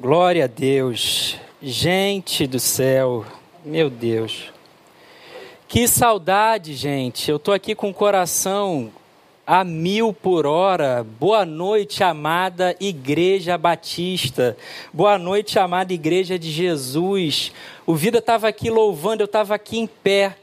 Glória a Deus. Gente do céu, meu Deus. Que saudade, gente. Eu tô aqui com o coração a mil por hora. Boa noite, amada Igreja Batista. Boa noite, amada Igreja de Jesus. O Vida estava aqui louvando, eu estava aqui em pé,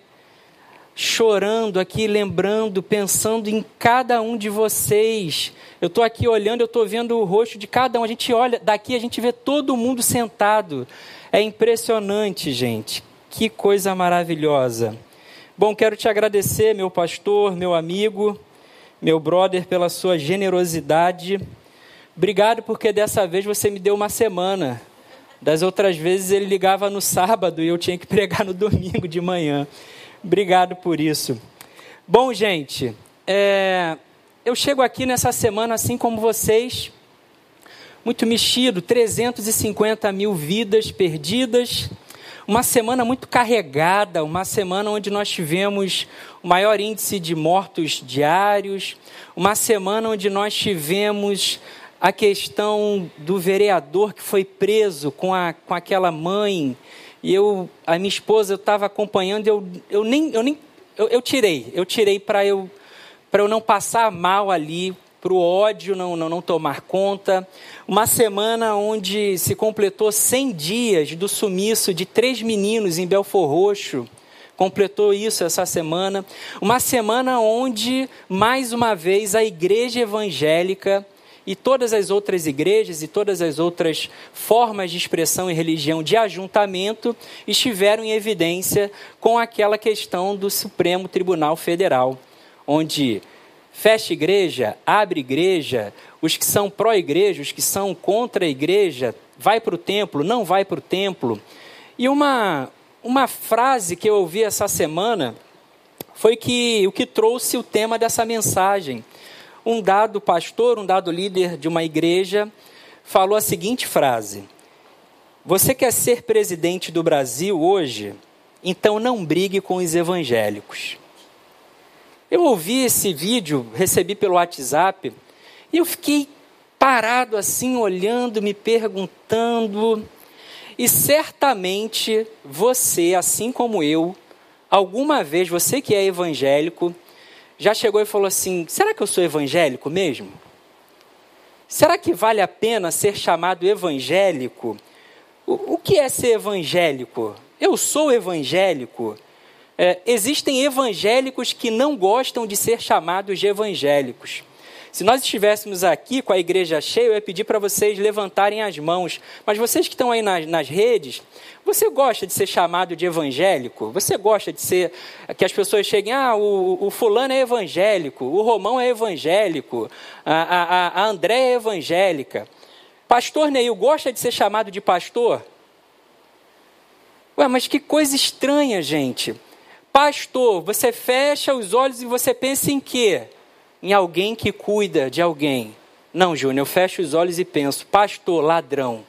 chorando aqui, lembrando, pensando em cada um de vocês eu estou aqui olhando, eu estou vendo o rosto de cada um. A gente olha, daqui a gente vê todo mundo sentado. É impressionante, gente. Que coisa maravilhosa. Bom, quero te agradecer, meu pastor, meu amigo, meu brother, pela sua generosidade. Obrigado porque dessa vez você me deu uma semana. Das outras vezes ele ligava no sábado e eu tinha que pregar no domingo de manhã. Obrigado por isso. Bom, gente, é, eu chego aqui nessa semana, assim como vocês, muito mexido 350 mil vidas perdidas, uma semana muito carregada, uma semana onde nós tivemos o maior índice de mortos diários, uma semana onde nós tivemos a questão do vereador que foi preso com, a, com aquela mãe, e eu, a minha esposa, eu estava acompanhando, eu, eu nem, eu nem, eu, eu tirei, eu tirei para eu para eu não passar mal ali, para o ódio não, não, não tomar conta. Uma semana onde se completou 100 dias do sumiço de três meninos em Belfor Roxo. Completou isso essa semana. Uma semana onde, mais uma vez, a igreja evangélica e todas as outras igrejas e todas as outras formas de expressão e religião de ajuntamento estiveram em evidência com aquela questão do Supremo Tribunal Federal onde fecha igreja, abre igreja, os que são pró-igreja, os que são contra a igreja, vai para o templo, não vai para o templo. E uma, uma frase que eu ouvi essa semana foi que o que trouxe o tema dessa mensagem. Um dado pastor, um dado líder de uma igreja, falou a seguinte frase: Você quer ser presidente do Brasil hoje? Então não brigue com os evangélicos. Eu ouvi esse vídeo, recebi pelo WhatsApp, e eu fiquei parado assim, olhando, me perguntando. E certamente você, assim como eu, alguma vez, você que é evangélico, já chegou e falou assim: será que eu sou evangélico mesmo? Será que vale a pena ser chamado evangélico? O, o que é ser evangélico? Eu sou evangélico. É, existem evangélicos que não gostam de ser chamados de evangélicos. Se nós estivéssemos aqui com a igreja cheia, eu ia pedir para vocês levantarem as mãos. Mas vocês que estão aí nas, nas, redes, você gosta de ser chamado de evangélico? Você gosta de ser. que as pessoas cheguem, ah, o, o fulano é evangélico, o Romão é evangélico, a, a, a André é evangélica. Pastor Neil gosta de ser chamado de pastor? Ué, mas que coisa estranha, gente. Pastor, você fecha os olhos e você pensa em quê? Em alguém que cuida de alguém. Não, Júnior, eu fecho os olhos e penso, pastor, ladrão.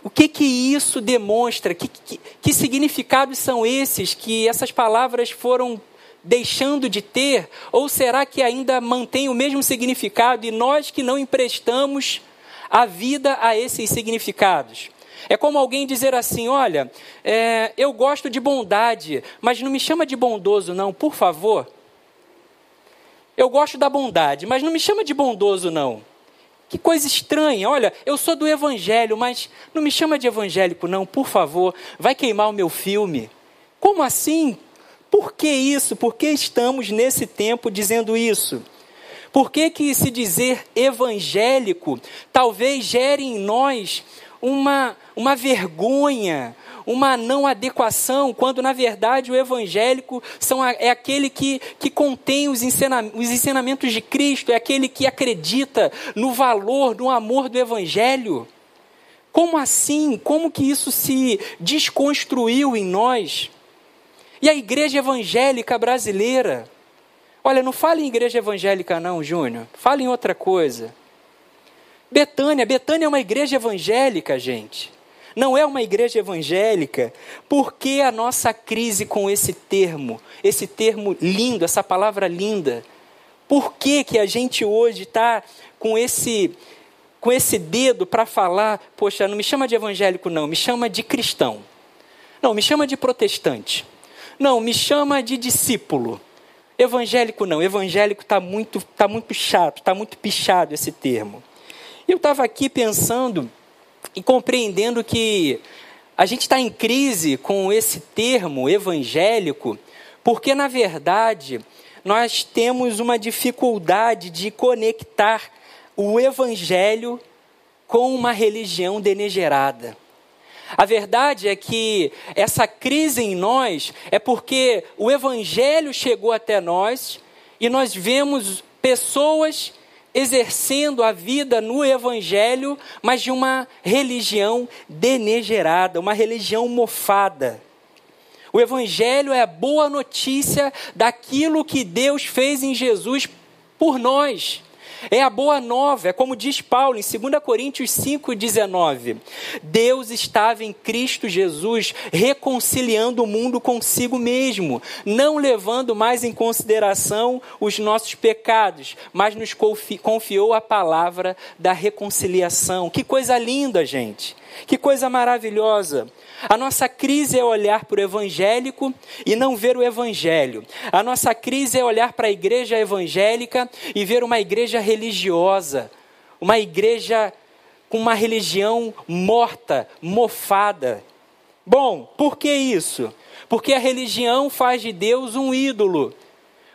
O que que isso demonstra? Que, que, que significados são esses que essas palavras foram deixando de ter? Ou será que ainda mantém o mesmo significado e nós que não emprestamos a vida a esses significados? É como alguém dizer assim: olha, é, eu gosto de bondade, mas não me chama de bondoso, não, por favor. Eu gosto da bondade, mas não me chama de bondoso, não. Que coisa estranha. Olha, eu sou do evangelho, mas não me chama de evangélico, não, por favor. Vai queimar o meu filme. Como assim? Por que isso? Por que estamos nesse tempo dizendo isso? Por que, que se dizer evangélico talvez gere em nós uma, uma vergonha, uma não adequação, quando na verdade o evangélico são, é aquele que, que contém os, ensena, os ensinamentos de Cristo, é aquele que acredita no valor, no amor do evangelho. Como assim? Como que isso se desconstruiu em nós? E a igreja evangélica brasileira? Olha, não fale em igreja evangélica, não, Júnior. Fale em outra coisa. Betânia, Betânia é uma igreja evangélica, gente. Não é uma igreja evangélica. Por que a nossa crise com esse termo, esse termo lindo, essa palavra linda? Por que, que a gente hoje está com esse com esse dedo para falar, poxa, não me chama de evangélico não, me chama de cristão. Não, me chama de protestante. Não, me chama de discípulo. Evangélico não, evangélico está muito, tá muito chato, está muito pichado esse termo. Eu estava aqui pensando e compreendendo que a gente está em crise com esse termo evangélico, porque na verdade nós temos uma dificuldade de conectar o evangelho com uma religião denegerada. A verdade é que essa crise em nós é porque o Evangelho chegou até nós e nós vemos pessoas exercendo a vida no Evangelho, mas de uma religião denegerada, uma religião mofada. O Evangelho é a boa notícia daquilo que Deus fez em Jesus por nós. É a boa nova, é como diz Paulo em 2 Coríntios 5,19. Deus estava em Cristo Jesus reconciliando o mundo consigo mesmo, não levando mais em consideração os nossos pecados, mas nos confiou a palavra da reconciliação. Que coisa linda, gente! Que coisa maravilhosa! A nossa crise é olhar para o evangélico e não ver o evangelho. A nossa crise é olhar para a igreja evangélica e ver uma igreja religiosa, uma igreja com uma religião morta, mofada. Bom, por que isso? Porque a religião faz de Deus um ídolo.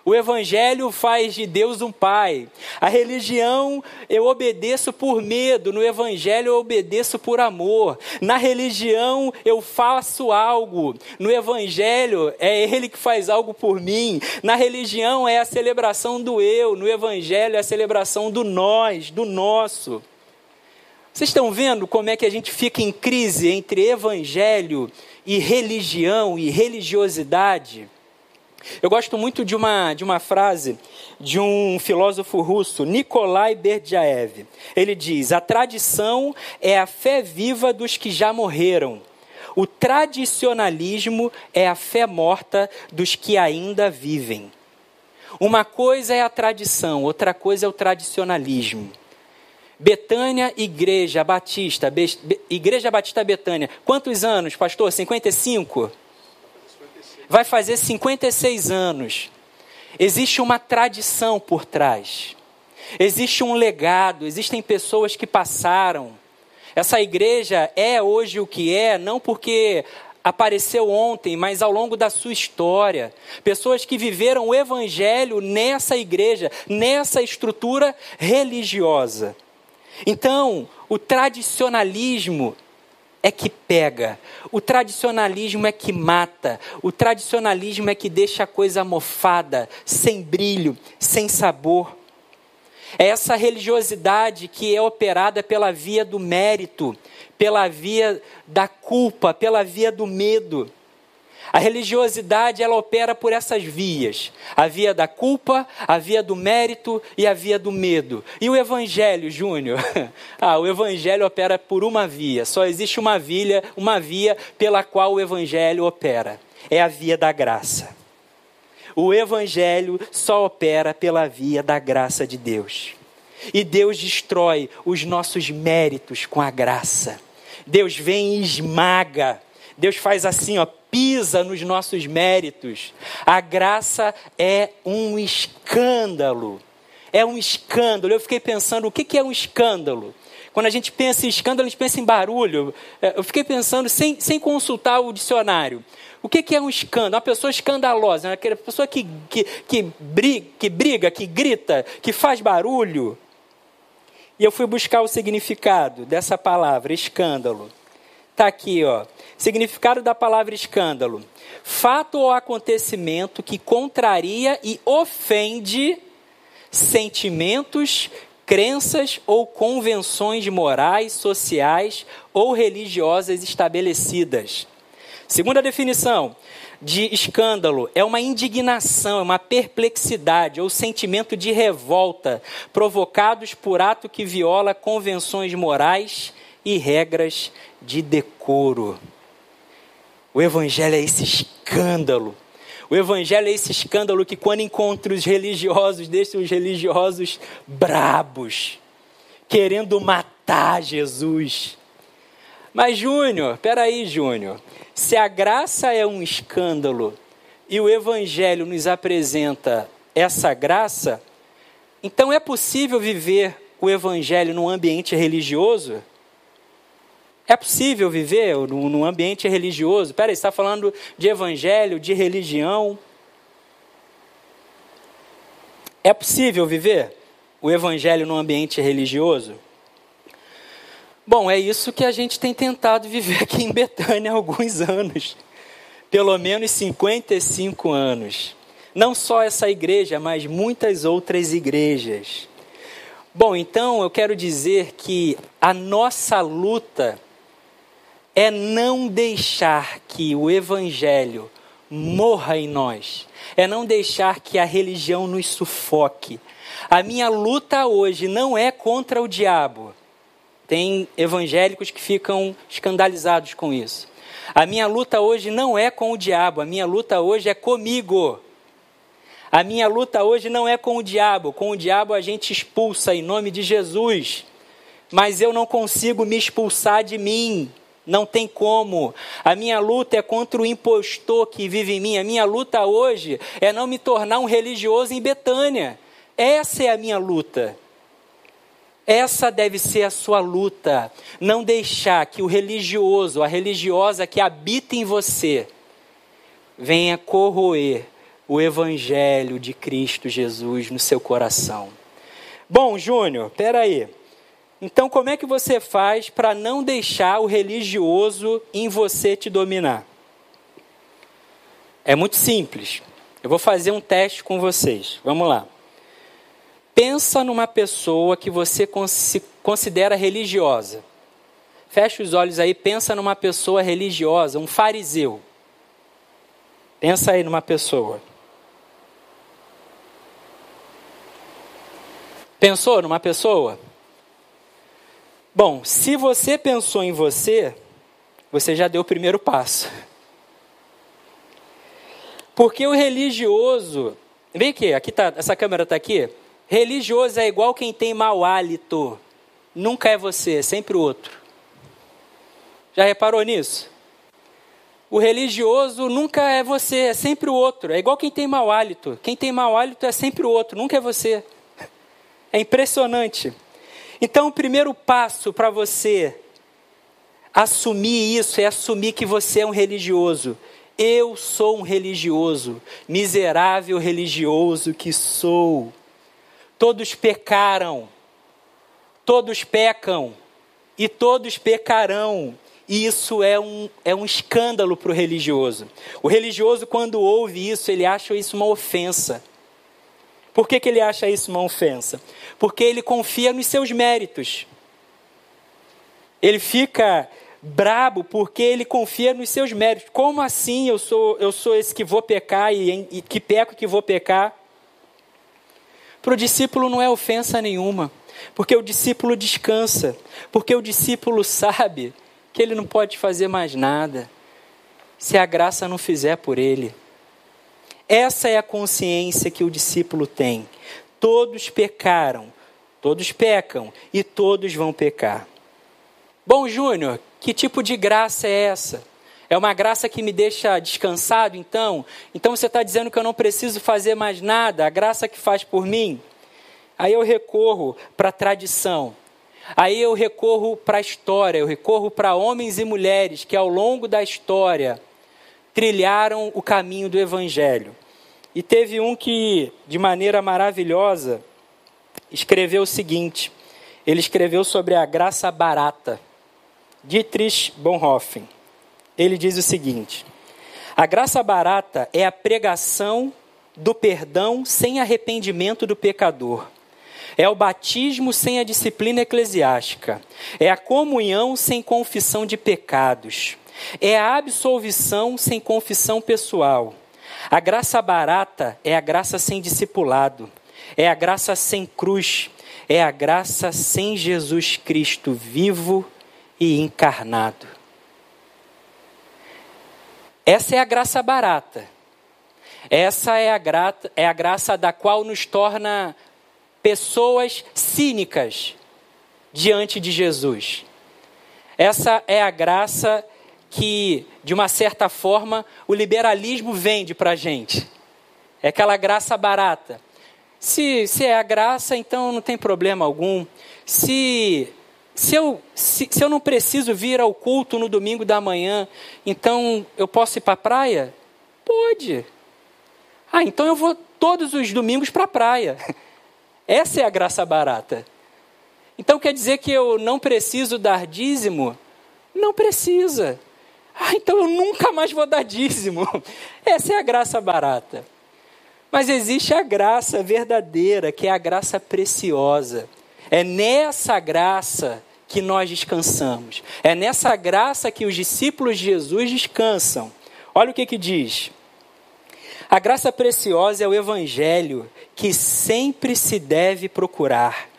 O Evangelho faz de Deus um pai. A religião eu obedeço por medo, no Evangelho eu obedeço por amor. Na religião eu faço algo, no Evangelho é Ele que faz algo por mim. Na religião é a celebração do eu, no Evangelho é a celebração do nós, do nosso. Vocês estão vendo como é que a gente fica em crise entre Evangelho e religião e religiosidade? Eu gosto muito de uma, de uma frase de um filósofo russo, Nikolai Berdyaev. Ele diz: A tradição é a fé viva dos que já morreram. O tradicionalismo é a fé morta dos que ainda vivem. Uma coisa é a tradição, outra coisa é o tradicionalismo. Betânia Igreja Batista, Be Igreja Batista Betânia. Quantos anos, pastor? 55? Vai fazer 56 anos. Existe uma tradição por trás. Existe um legado, existem pessoas que passaram. Essa igreja é hoje o que é, não porque apareceu ontem, mas ao longo da sua história. Pessoas que viveram o evangelho nessa igreja, nessa estrutura religiosa. Então, o tradicionalismo é que pega, o tradicionalismo é que mata, o tradicionalismo é que deixa a coisa mofada, sem brilho, sem sabor. É essa religiosidade que é operada pela via do mérito, pela via da culpa, pela via do medo. A religiosidade ela opera por essas vias: a via da culpa, a via do mérito e a via do medo. E o evangelho, Júnior? ah, o evangelho opera por uma via. Só existe uma via, uma via pela qual o evangelho opera. É a via da graça. O evangelho só opera pela via da graça de Deus. E Deus destrói os nossos méritos com a graça. Deus vem e esmaga. Deus faz assim, ó, pisa nos nossos méritos. A graça é um escândalo. É um escândalo. Eu fiquei pensando, o que é um escândalo? Quando a gente pensa em escândalo, a gente pensa em barulho. É, eu fiquei pensando, sem, sem consultar o dicionário, o que é um escândalo? Uma pessoa escandalosa, né? aquela pessoa que, que, que, briga, que briga, que grita, que faz barulho. E eu fui buscar o significado dessa palavra, escândalo. Está aqui, ó. Significado da palavra escândalo: fato ou acontecimento que contraria e ofende sentimentos, crenças ou convenções morais, sociais ou religiosas estabelecidas. Segunda definição de escândalo é uma indignação, é uma perplexidade ou sentimento de revolta provocados por ato que viola convenções morais e regras de decoro. O Evangelho é esse escândalo. O Evangelho é esse escândalo que, quando encontra os religiosos, deixa os religiosos brabos, querendo matar Jesus. Mas, Júnior, peraí, Júnior. Se a graça é um escândalo e o Evangelho nos apresenta essa graça, então é possível viver o Evangelho num ambiente religioso? É possível viver num ambiente religioso? Peraí, está falando de Evangelho, de religião? É possível viver o Evangelho num ambiente religioso? Bom, é isso que a gente tem tentado viver aqui em Betânia há alguns anos pelo menos 55 anos. Não só essa igreja, mas muitas outras igrejas. Bom, então eu quero dizer que a nossa luta é não deixar que o Evangelho morra em nós, é não deixar que a religião nos sufoque. A minha luta hoje não é contra o diabo. Tem evangélicos que ficam escandalizados com isso. A minha luta hoje não é com o diabo, a minha luta hoje é comigo. A minha luta hoje não é com o diabo. Com o diabo a gente expulsa em nome de Jesus. Mas eu não consigo me expulsar de mim. Não tem como. A minha luta é contra o impostor que vive em mim. A minha luta hoje é não me tornar um religioso em Betânia. Essa é a minha luta. Essa deve ser a sua luta. Não deixar que o religioso, a religiosa que habita em você, venha corroer o evangelho de Cristo Jesus no seu coração. Bom, Júnior, peraí. aí. Então, como é que você faz para não deixar o religioso em você te dominar? É muito simples. Eu vou fazer um teste com vocês. Vamos lá. Pensa numa pessoa que você considera religiosa. Fecha os olhos aí, pensa numa pessoa religiosa, um fariseu. Pensa aí numa pessoa. Pensou numa pessoa? Bom, se você pensou em você, você já deu o primeiro passo. Porque o religioso. Vem aqui, aqui tá, essa câmera está aqui. Religioso é igual quem tem mau hálito. Nunca é você, é sempre o outro. Já reparou nisso? O religioso nunca é você, é sempre o outro. É igual quem tem mau hálito. Quem tem mau hálito é sempre o outro, nunca é você. É impressionante. Então, o primeiro passo para você assumir isso é assumir que você é um religioso. Eu sou um religioso, miserável religioso que sou. Todos pecaram, todos pecam e todos pecarão. E isso é um, é um escândalo para o religioso. O religioso, quando ouve isso, ele acha isso uma ofensa. Por que, que ele acha isso uma ofensa? Porque ele confia nos seus méritos. Ele fica brabo porque ele confia nos seus méritos. Como assim eu sou, eu sou esse que vou pecar e, e que peco que vou pecar? Para o discípulo não é ofensa nenhuma, porque o discípulo descansa, porque o discípulo sabe que ele não pode fazer mais nada se a graça não fizer por ele. Essa é a consciência que o discípulo tem. Todos pecaram, todos pecam e todos vão pecar. Bom, Júnior, que tipo de graça é essa? É uma graça que me deixa descansado, então? Então você está dizendo que eu não preciso fazer mais nada, a graça que faz por mim? Aí eu recorro para a tradição. Aí eu recorro para a história, eu recorro para homens e mulheres que ao longo da história trilharam o caminho do Evangelho. E teve um que, de maneira maravilhosa, escreveu o seguinte: ele escreveu sobre a graça barata. Dietrich Bonhoeffer. Ele diz o seguinte: a graça barata é a pregação do perdão sem arrependimento do pecador. É o batismo sem a disciplina eclesiástica. É a comunhão sem confissão de pecados. É a absolvição sem confissão pessoal. A graça barata é a graça sem discipulado, é a graça sem cruz, é a graça sem Jesus Cristo vivo e encarnado. Essa é a graça barata. Essa é a, é a graça da qual nos torna pessoas cínicas. diante de Jesus. Essa é a graça que, de uma certa forma, o liberalismo vende para a gente. É aquela graça barata. Se, se é a graça, então não tem problema algum. Se, se, eu, se, se eu não preciso vir ao culto no domingo da manhã, então eu posso ir para a praia? Pode. Ah, então eu vou todos os domingos para a praia. Essa é a graça barata. Então quer dizer que eu não preciso dar dízimo? Não precisa. Ah, então eu nunca mais vou dar dízimo. Essa é a graça barata. Mas existe a graça verdadeira, que é a graça preciosa. É nessa graça que nós descansamos. É nessa graça que os discípulos de Jesus descansam. Olha o que que diz. A graça preciosa é o evangelho que sempre se deve procurar,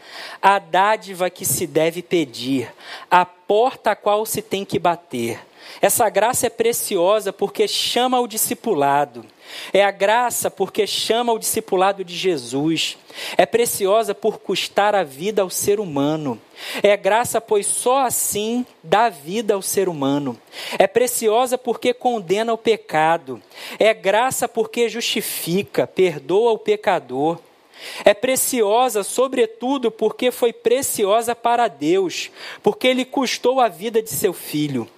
a dádiva que se deve pedir, a porta a qual se tem que bater. Essa graça é preciosa porque chama o discipulado. É a graça porque chama o discipulado de Jesus. É preciosa por custar a vida ao ser humano. É graça, pois só assim dá vida ao ser humano. É preciosa porque condena o pecado. É graça porque justifica, perdoa o pecador. É preciosa, sobretudo, porque foi preciosa para Deus, porque Ele custou a vida de seu filho.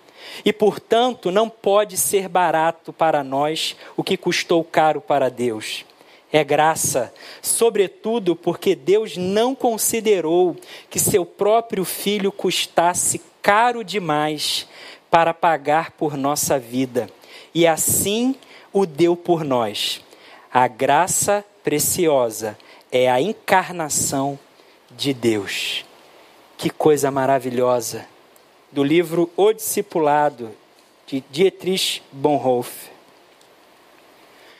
E, portanto, não pode ser barato para nós o que custou caro para Deus. É graça, sobretudo porque Deus não considerou que seu próprio filho custasse caro demais para pagar por nossa vida, e assim o deu por nós. A graça preciosa é a encarnação de Deus. Que coisa maravilhosa! do livro O Discipulado, de Dietrich Bonhoeffer.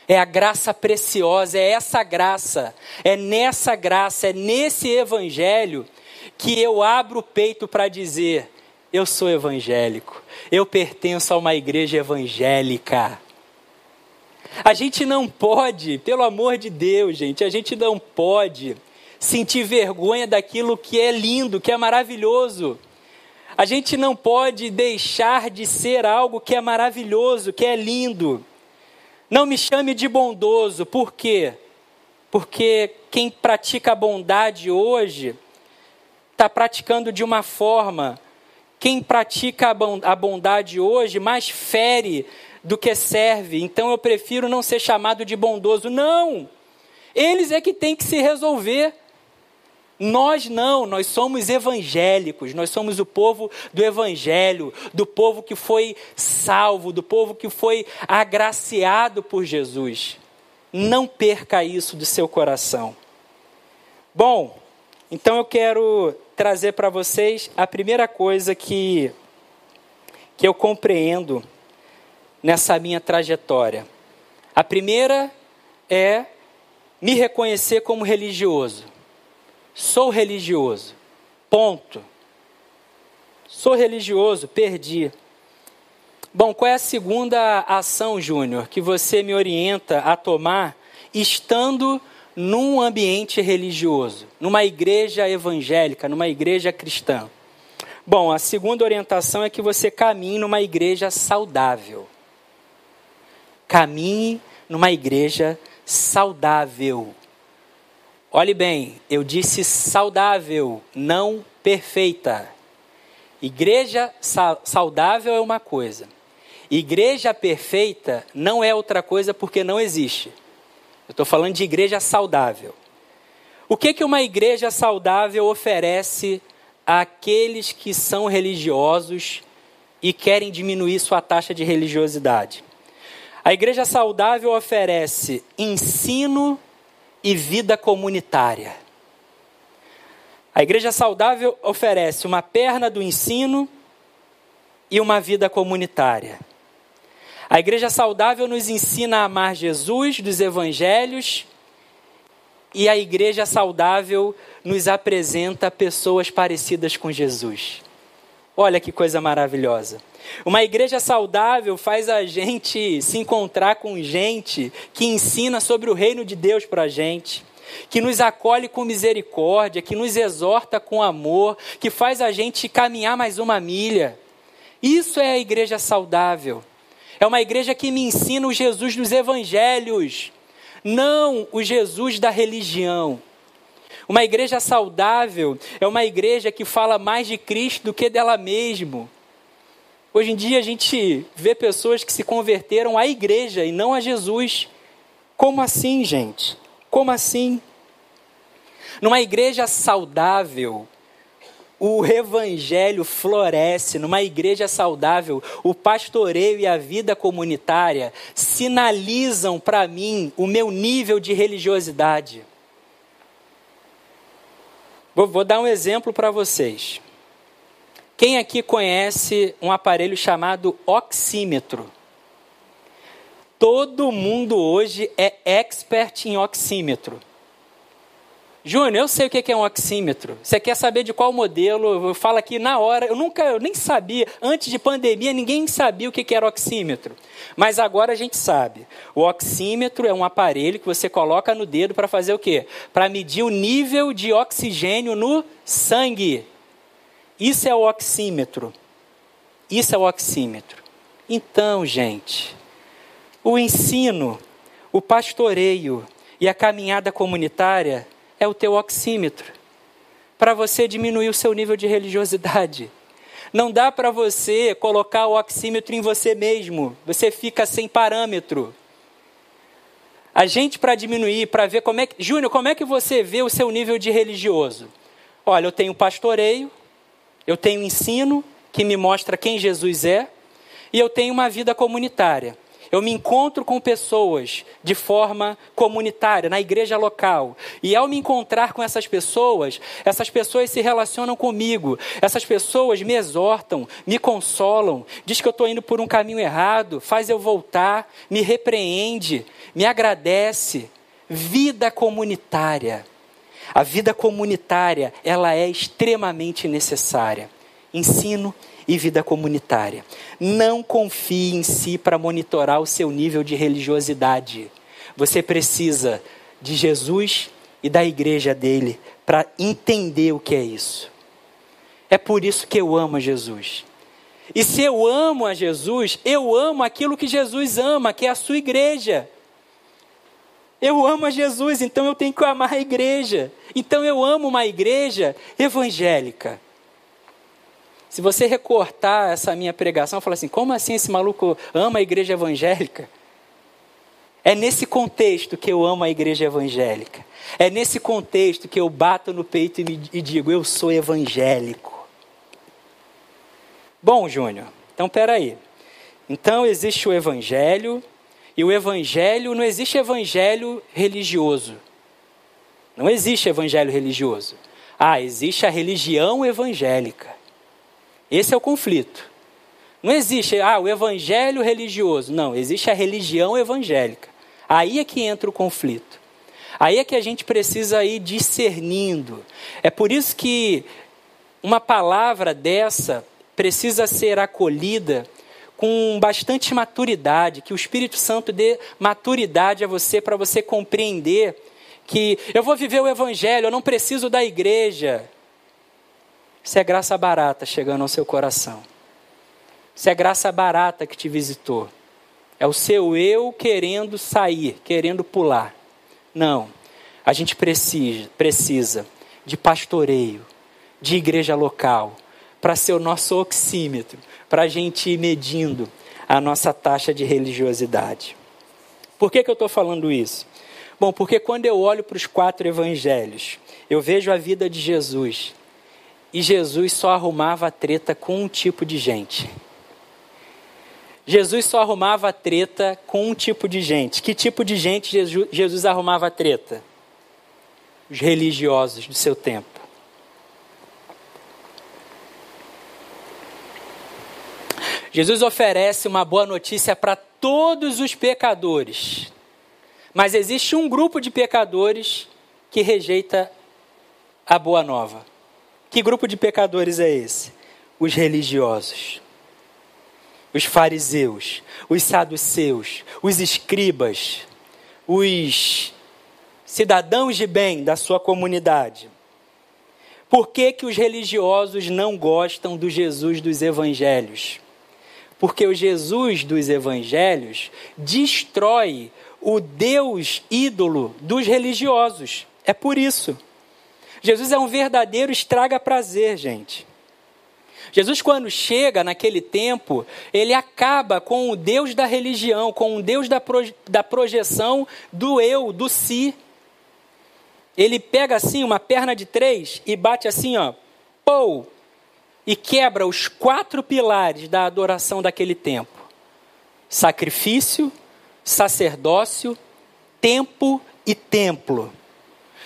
É a graça preciosa, é essa graça, é nessa graça, é nesse evangelho que eu abro o peito para dizer: eu sou evangélico, eu pertenço a uma igreja evangélica. A gente não pode, pelo amor de Deus, gente, a gente não pode sentir vergonha daquilo que é lindo, que é maravilhoso. A gente não pode deixar de ser algo que é maravilhoso, que é lindo. Não me chame de bondoso, por quê? Porque quem pratica a bondade hoje está praticando de uma forma. Quem pratica a bondade hoje mais fere do que serve. Então eu prefiro não ser chamado de bondoso. Não! Eles é que têm que se resolver. Nós não, nós somos evangélicos, nós somos o povo do evangelho, do povo que foi salvo, do povo que foi agraciado por Jesus. Não perca isso do seu coração. Bom, então eu quero trazer para vocês a primeira coisa que, que eu compreendo nessa minha trajetória. A primeira é me reconhecer como religioso. Sou religioso. Ponto. Sou religioso, perdi. Bom, qual é a segunda ação, Júnior, que você me orienta a tomar estando num ambiente religioso, numa igreja evangélica, numa igreja cristã? Bom, a segunda orientação é que você caminhe numa igreja saudável. Caminhe numa igreja saudável. Olhe bem, eu disse saudável, não perfeita. Igreja saudável é uma coisa. Igreja perfeita não é outra coisa porque não existe. Eu estou falando de igreja saudável. O que, que uma igreja saudável oferece àqueles que são religiosos e querem diminuir sua taxa de religiosidade? A igreja saudável oferece ensino e vida comunitária. A igreja saudável oferece uma perna do ensino e uma vida comunitária. A igreja saudável nos ensina a amar Jesus dos evangelhos e a igreja saudável nos apresenta pessoas parecidas com Jesus. Olha que coisa maravilhosa. Uma igreja saudável faz a gente se encontrar com gente que ensina sobre o reino de Deus para a gente. que nos acolhe com misericórdia, que nos exorta com amor, que faz a gente caminhar mais uma milha. Isso é a igreja saudável. É uma igreja que me ensina o Jesus dos evangelhos, não o Jesus da religião. Uma igreja saudável é uma igreja que fala mais de Cristo do que dela mesma. Hoje em dia a gente vê pessoas que se converteram à igreja e não a Jesus. Como assim, gente? Como assim? Numa igreja saudável, o evangelho floresce. Numa igreja saudável, o pastoreio e a vida comunitária sinalizam para mim o meu nível de religiosidade. Vou, dar um exemplo para vocês. Quem aqui conhece um aparelho chamado oxímetro? Todo mundo hoje é expert em oxímetro. Júnior, eu sei o que é um oxímetro. Você quer saber de qual modelo? Eu falo aqui na hora. Eu nunca, eu nem sabia. Antes de pandemia, ninguém sabia o que era oxímetro. Mas agora a gente sabe. O oxímetro é um aparelho que você coloca no dedo para fazer o quê? Para medir o nível de oxigênio no sangue. Isso é o oxímetro. Isso é o oxímetro. Então, gente, o ensino, o pastoreio e a caminhada comunitária é o teu oxímetro para você diminuir o seu nível de religiosidade. Não dá para você colocar o oxímetro em você mesmo, você fica sem parâmetro. A gente, para diminuir, para ver como é que. Júnior, como é que você vê o seu nível de religioso? Olha, eu tenho pastoreio, eu tenho ensino que me mostra quem Jesus é, e eu tenho uma vida comunitária. Eu me encontro com pessoas de forma comunitária, na igreja local. E ao me encontrar com essas pessoas, essas pessoas se relacionam comigo. Essas pessoas me exortam, me consolam, diz que eu estou indo por um caminho errado, faz eu voltar, me repreende, me agradece. Vida comunitária. A vida comunitária, ela é extremamente necessária. Ensino e vida comunitária. Não confie em si para monitorar o seu nível de religiosidade. Você precisa de Jesus e da igreja dele para entender o que é isso. É por isso que eu amo a Jesus. E se eu amo a Jesus, eu amo aquilo que Jesus ama, que é a sua igreja. Eu amo a Jesus, então eu tenho que amar a igreja. Então eu amo uma igreja evangélica. Se você recortar essa minha pregação, falar assim: como assim esse maluco ama a igreja evangélica? É nesse contexto que eu amo a igreja evangélica. É nesse contexto que eu bato no peito e, e digo: eu sou evangélico. Bom, Júnior, então peraí. Então existe o evangelho, e o evangelho, não existe evangelho religioso. Não existe evangelho religioso. Ah, existe a religião evangélica. Esse é o conflito. Não existe, ah, o evangelho religioso. Não, existe a religião evangélica. Aí é que entra o conflito. Aí é que a gente precisa ir discernindo. É por isso que uma palavra dessa precisa ser acolhida com bastante maturidade, que o Espírito Santo dê maturidade a você para você compreender que eu vou viver o Evangelho, eu não preciso da igreja. Isso é graça barata chegando ao seu coração. Isso é graça barata que te visitou. É o seu eu querendo sair, querendo pular. Não. A gente precisa, precisa de pastoreio, de igreja local, para ser o nosso oxímetro, para a gente ir medindo a nossa taxa de religiosidade. Por que, que eu estou falando isso? Bom, porque quando eu olho para os quatro evangelhos, eu vejo a vida de Jesus. E Jesus só arrumava treta com um tipo de gente. Jesus só arrumava treta com um tipo de gente. Que tipo de gente Jesus, arrumava treta? Os religiosos do seu tempo. Jesus oferece uma boa notícia para todos os pecadores. Mas existe um grupo de pecadores que rejeita a boa nova. Que grupo de pecadores é esse? Os religiosos, os fariseus, os saduceus, os escribas, os cidadãos de bem da sua comunidade, por que, que os religiosos não gostam do Jesus dos evangelhos? Porque o Jesus dos evangelhos destrói o Deus ídolo dos religiosos. É por isso. Jesus é um verdadeiro estraga-prazer, gente. Jesus, quando chega naquele tempo, ele acaba com o Deus da religião, com o Deus da, proje da projeção do eu, do si. Ele pega assim uma perna de três e bate assim, ó, pou, e quebra os quatro pilares da adoração daquele tempo: sacrifício, sacerdócio, tempo e templo.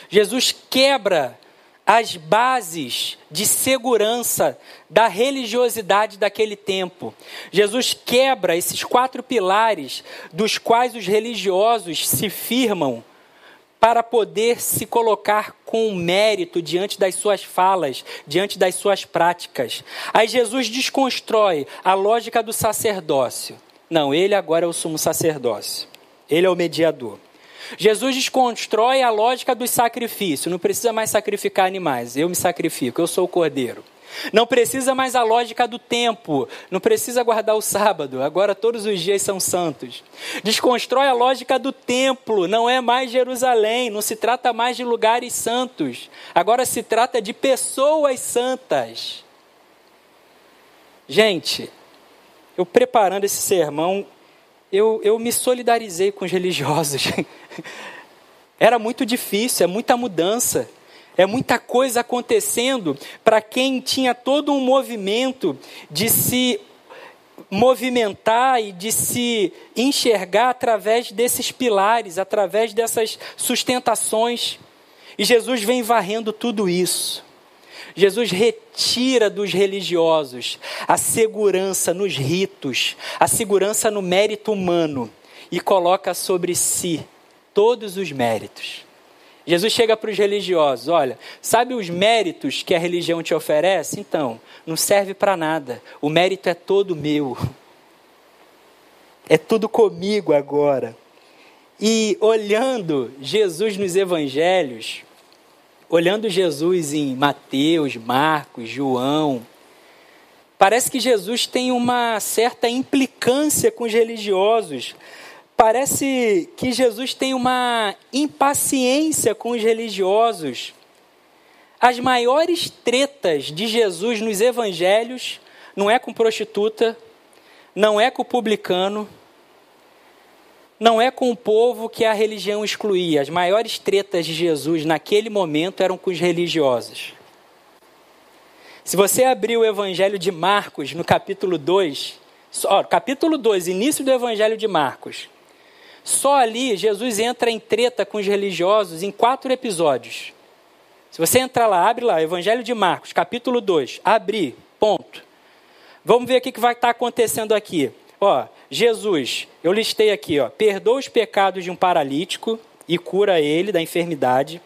Jesus quebra as bases de segurança da religiosidade daquele tempo. Jesus quebra esses quatro pilares dos quais os religiosos se firmam para poder se colocar com mérito diante das suas falas, diante das suas práticas. Aí Jesus desconstrói a lógica do sacerdócio. Não, ele agora é o sumo sacerdócio. Ele é o mediador. Jesus desconstrói a lógica do sacrifício. Não precisa mais sacrificar animais. Eu me sacrifico, eu sou o cordeiro. Não precisa mais a lógica do tempo, não precisa guardar o sábado, agora todos os dias são santos. Desconstrói a lógica do templo, não é mais Jerusalém, não se trata mais de lugares santos, agora se trata de pessoas santas. Gente, eu preparando esse sermão, eu, eu me solidarizei com os religiosos. Era muito difícil, é muita mudança. É muita coisa acontecendo para quem tinha todo um movimento de se movimentar e de se enxergar através desses pilares, através dessas sustentações. E Jesus vem varrendo tudo isso. Jesus retira dos religiosos a segurança nos ritos, a segurança no mérito humano e coloca sobre si todos os méritos. Jesus chega para os religiosos: olha, sabe os méritos que a religião te oferece? Então, não serve para nada. O mérito é todo meu. É tudo comigo agora. E olhando Jesus nos evangelhos, olhando Jesus em Mateus, Marcos, João, parece que Jesus tem uma certa implicância com os religiosos Parece que Jesus tem uma impaciência com os religiosos. As maiores tretas de Jesus nos evangelhos não é com prostituta, não é com publicano, não é com o povo que a religião excluía. As maiores tretas de Jesus naquele momento eram com os religiosos. Se você abrir o Evangelho de Marcos, no capítulo 2, ó, capítulo 2, início do Evangelho de Marcos, só ali Jesus entra em treta com os religiosos em quatro episódios. Se você entrar lá, abre lá, Evangelho de Marcos, capítulo 2, abrir, ponto. Vamos ver o que vai estar acontecendo aqui. Ó, Jesus, eu listei aqui, ó, perdoa os pecados de um paralítico e cura ele da enfermidade.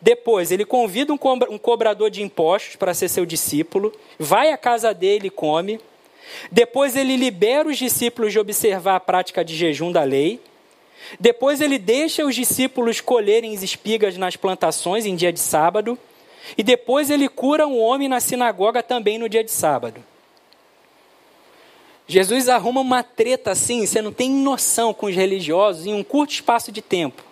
Depois, ele convida um cobrador de impostos para ser seu discípulo, vai à casa dele e come. Depois, ele libera os discípulos de observar a prática de jejum da lei. Depois ele deixa os discípulos colherem espigas nas plantações em dia de sábado. E depois ele cura um homem na sinagoga também no dia de sábado. Jesus arruma uma treta assim, você não tem noção com os religiosos em um curto espaço de tempo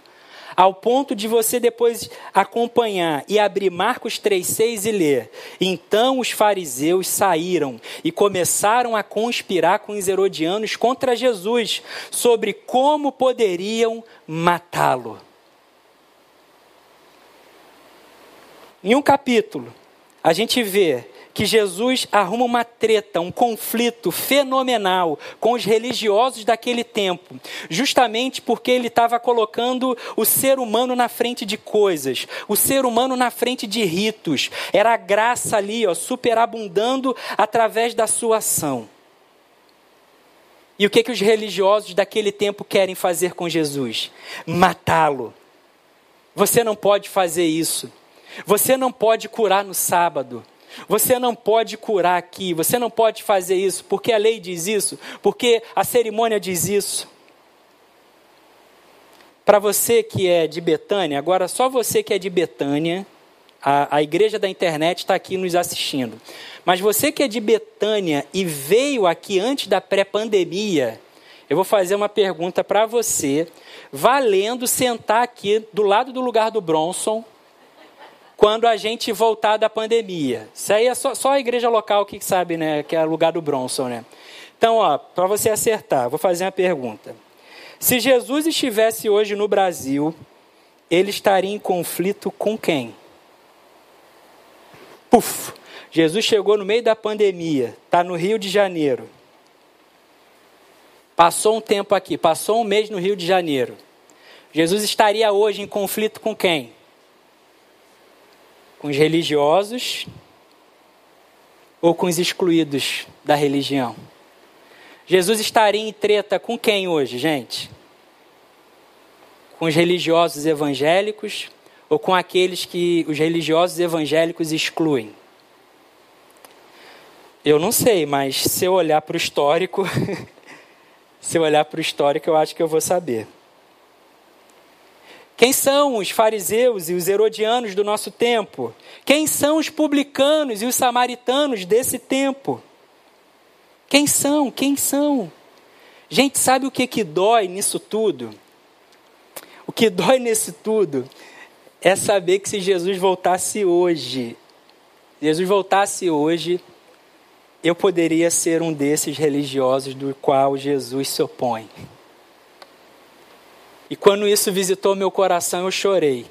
ao ponto de você depois acompanhar e abrir Marcos 3,6 e ler. Então os fariseus saíram e começaram a conspirar com os herodianos contra Jesus sobre como poderiam matá-lo. Em um capítulo, a gente vê que Jesus arruma uma treta, um conflito fenomenal com os religiosos daquele tempo, justamente porque ele estava colocando o ser humano na frente de coisas, o ser humano na frente de ritos. Era a graça ali, ó, superabundando através da sua ação. E o que, que os religiosos daquele tempo querem fazer com Jesus? Matá-lo. Você não pode fazer isso. Você não pode curar no sábado. Você não pode curar aqui, você não pode fazer isso, porque a lei diz isso, porque a cerimônia diz isso. Para você que é de Betânia, agora só você que é de Betânia, a, a igreja da internet está aqui nos assistindo. Mas você que é de Betânia e veio aqui antes da pré-pandemia, eu vou fazer uma pergunta para você, valendo sentar aqui do lado do lugar do Bronson, quando a gente voltar da pandemia. Isso aí é só, só a igreja local que sabe, né? Que é o lugar do Bronson, né? Então, ó, para você acertar, vou fazer uma pergunta. Se Jesus estivesse hoje no Brasil, ele estaria em conflito com quem? Puf! Jesus chegou no meio da pandemia, está no Rio de Janeiro. Passou um tempo aqui, passou um mês no Rio de Janeiro. Jesus estaria hoje em conflito com quem? Com os religiosos ou com os excluídos da religião? Jesus estaria em treta com quem hoje, gente? Com os religiosos evangélicos ou com aqueles que os religiosos evangélicos excluem? Eu não sei, mas se eu olhar para o histórico, se eu olhar para o histórico, eu acho que eu vou saber. Quem são os fariseus e os herodianos do nosso tempo? Quem são os publicanos e os samaritanos desse tempo? Quem são? Quem são? Gente, sabe o que, que dói nisso tudo? O que dói nisso tudo é saber que se Jesus voltasse hoje, Jesus voltasse hoje, eu poderia ser um desses religiosos do qual Jesus se opõe. E quando isso visitou meu coração, eu chorei.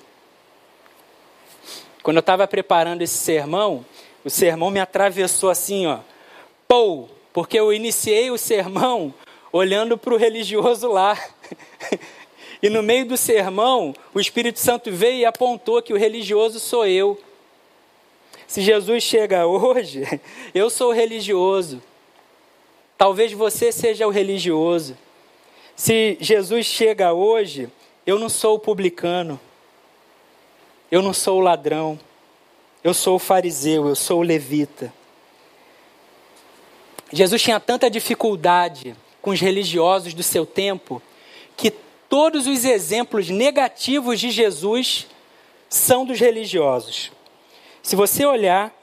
Quando eu estava preparando esse sermão, o sermão me atravessou assim, ó, pou, porque eu iniciei o sermão olhando para o religioso lá. e no meio do sermão, o Espírito Santo veio e apontou que o religioso sou eu. Se Jesus chega hoje, eu sou religioso. Talvez você seja o religioso. Se Jesus chega hoje, eu não sou o publicano. Eu não sou o ladrão. Eu sou o fariseu, eu sou o levita. Jesus tinha tanta dificuldade com os religiosos do seu tempo que todos os exemplos negativos de Jesus são dos religiosos. Se você olhar,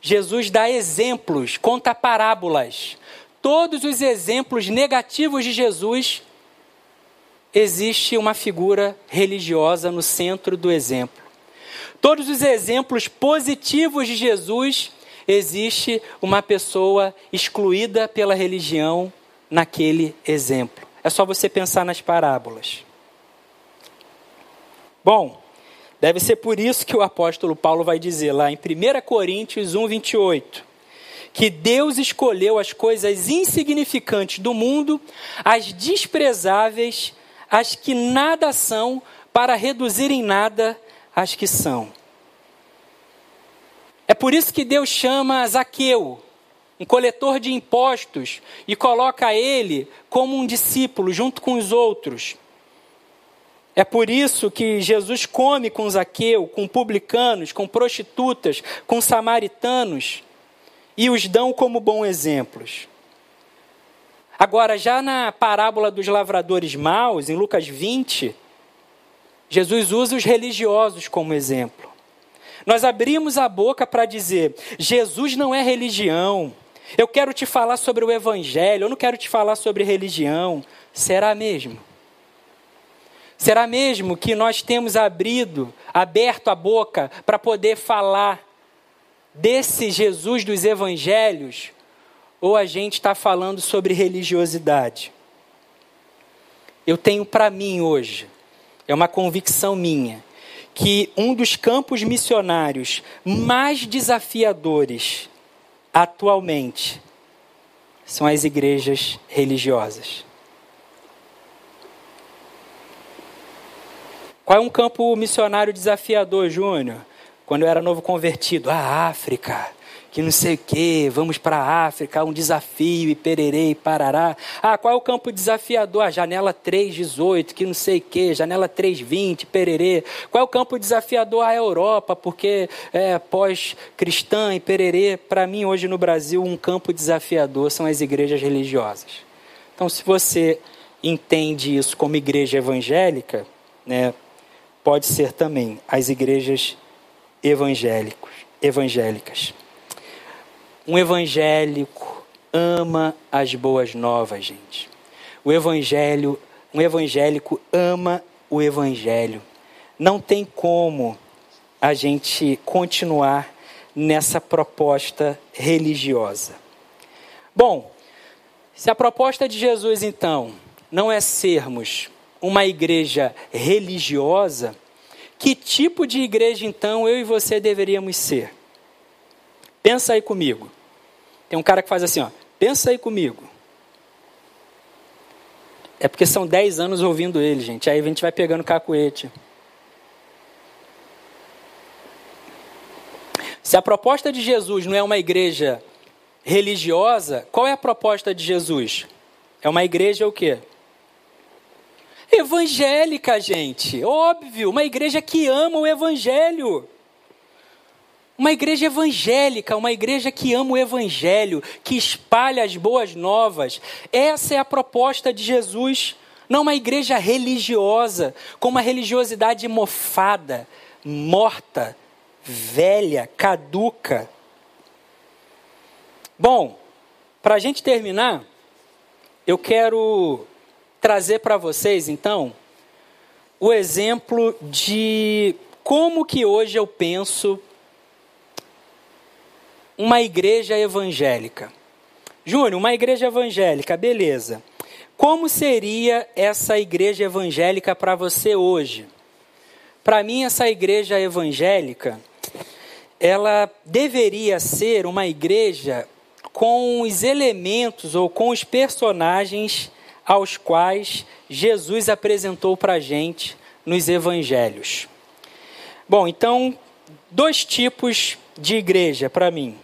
Jesus dá exemplos, conta parábolas. Todos os exemplos negativos de Jesus, existe uma figura religiosa no centro do exemplo. Todos os exemplos positivos de Jesus, existe uma pessoa excluída pela religião naquele exemplo. É só você pensar nas parábolas. Bom, Deve ser por isso que o apóstolo Paulo vai dizer lá em 1 Coríntios 1, 28, que Deus escolheu as coisas insignificantes do mundo, as desprezáveis, as que nada são, para reduzir em nada as que são. É por isso que Deus chama Zaqueu, um coletor de impostos, e coloca ele como um discípulo junto com os outros. É por isso que Jesus come com Zaqueu, com publicanos, com prostitutas, com samaritanos e os dão como bons exemplos. Agora, já na parábola dos lavradores maus, em Lucas 20, Jesus usa os religiosos como exemplo. Nós abrimos a boca para dizer: Jesus não é religião. Eu quero te falar sobre o evangelho, eu não quero te falar sobre religião. Será mesmo? Será mesmo que nós temos abrido, aberto a boca para poder falar desse Jesus dos evangelhos? Ou a gente está falando sobre religiosidade? Eu tenho para mim hoje, é uma convicção minha, que um dos campos missionários mais desafiadores atualmente são as igrejas religiosas. Qual é um campo missionário desafiador, Júnior? Quando eu era novo convertido, a África, que não sei o quê, vamos para a África, um desafio, e pererê, e parará. Ah, qual é o campo desafiador? A janela 318, que não sei o quê, janela 320, pererê. Qual é o campo desafiador? A Europa, porque é pós-cristã e pererê. Para mim, hoje no Brasil, um campo desafiador são as igrejas religiosas. Então, se você entende isso como igreja evangélica, né, pode ser também as igrejas evangélicos, evangélicas. Um evangélico ama as boas novas, gente. O evangelho, um evangélico ama o evangelho. Não tem como a gente continuar nessa proposta religiosa. Bom, se a proposta de Jesus então não é sermos uma igreja religiosa, que tipo de igreja então eu e você deveríamos ser? Pensa aí comigo. Tem um cara que faz assim, ó. Pensa aí comigo. É porque são 10 anos ouvindo ele, gente. Aí a gente vai pegando cacuete. Se a proposta de Jesus não é uma igreja religiosa, qual é a proposta de Jesus? É uma igreja o quê? Evangélica, gente. Óbvio, uma igreja que ama o evangelho. Uma igreja evangélica, uma igreja que ama o evangelho, que espalha as boas novas. Essa é a proposta de Jesus. Não uma igreja religiosa, com uma religiosidade mofada, morta, velha, caduca. Bom, para a gente terminar, eu quero trazer para vocês, então, o exemplo de como que hoje eu penso uma igreja evangélica. Júnior, uma igreja evangélica, beleza. Como seria essa igreja evangélica para você hoje? Para mim, essa igreja evangélica, ela deveria ser uma igreja com os elementos ou com os personagens aos quais Jesus apresentou para a gente nos evangelhos. Bom, então, dois tipos de igreja para mim.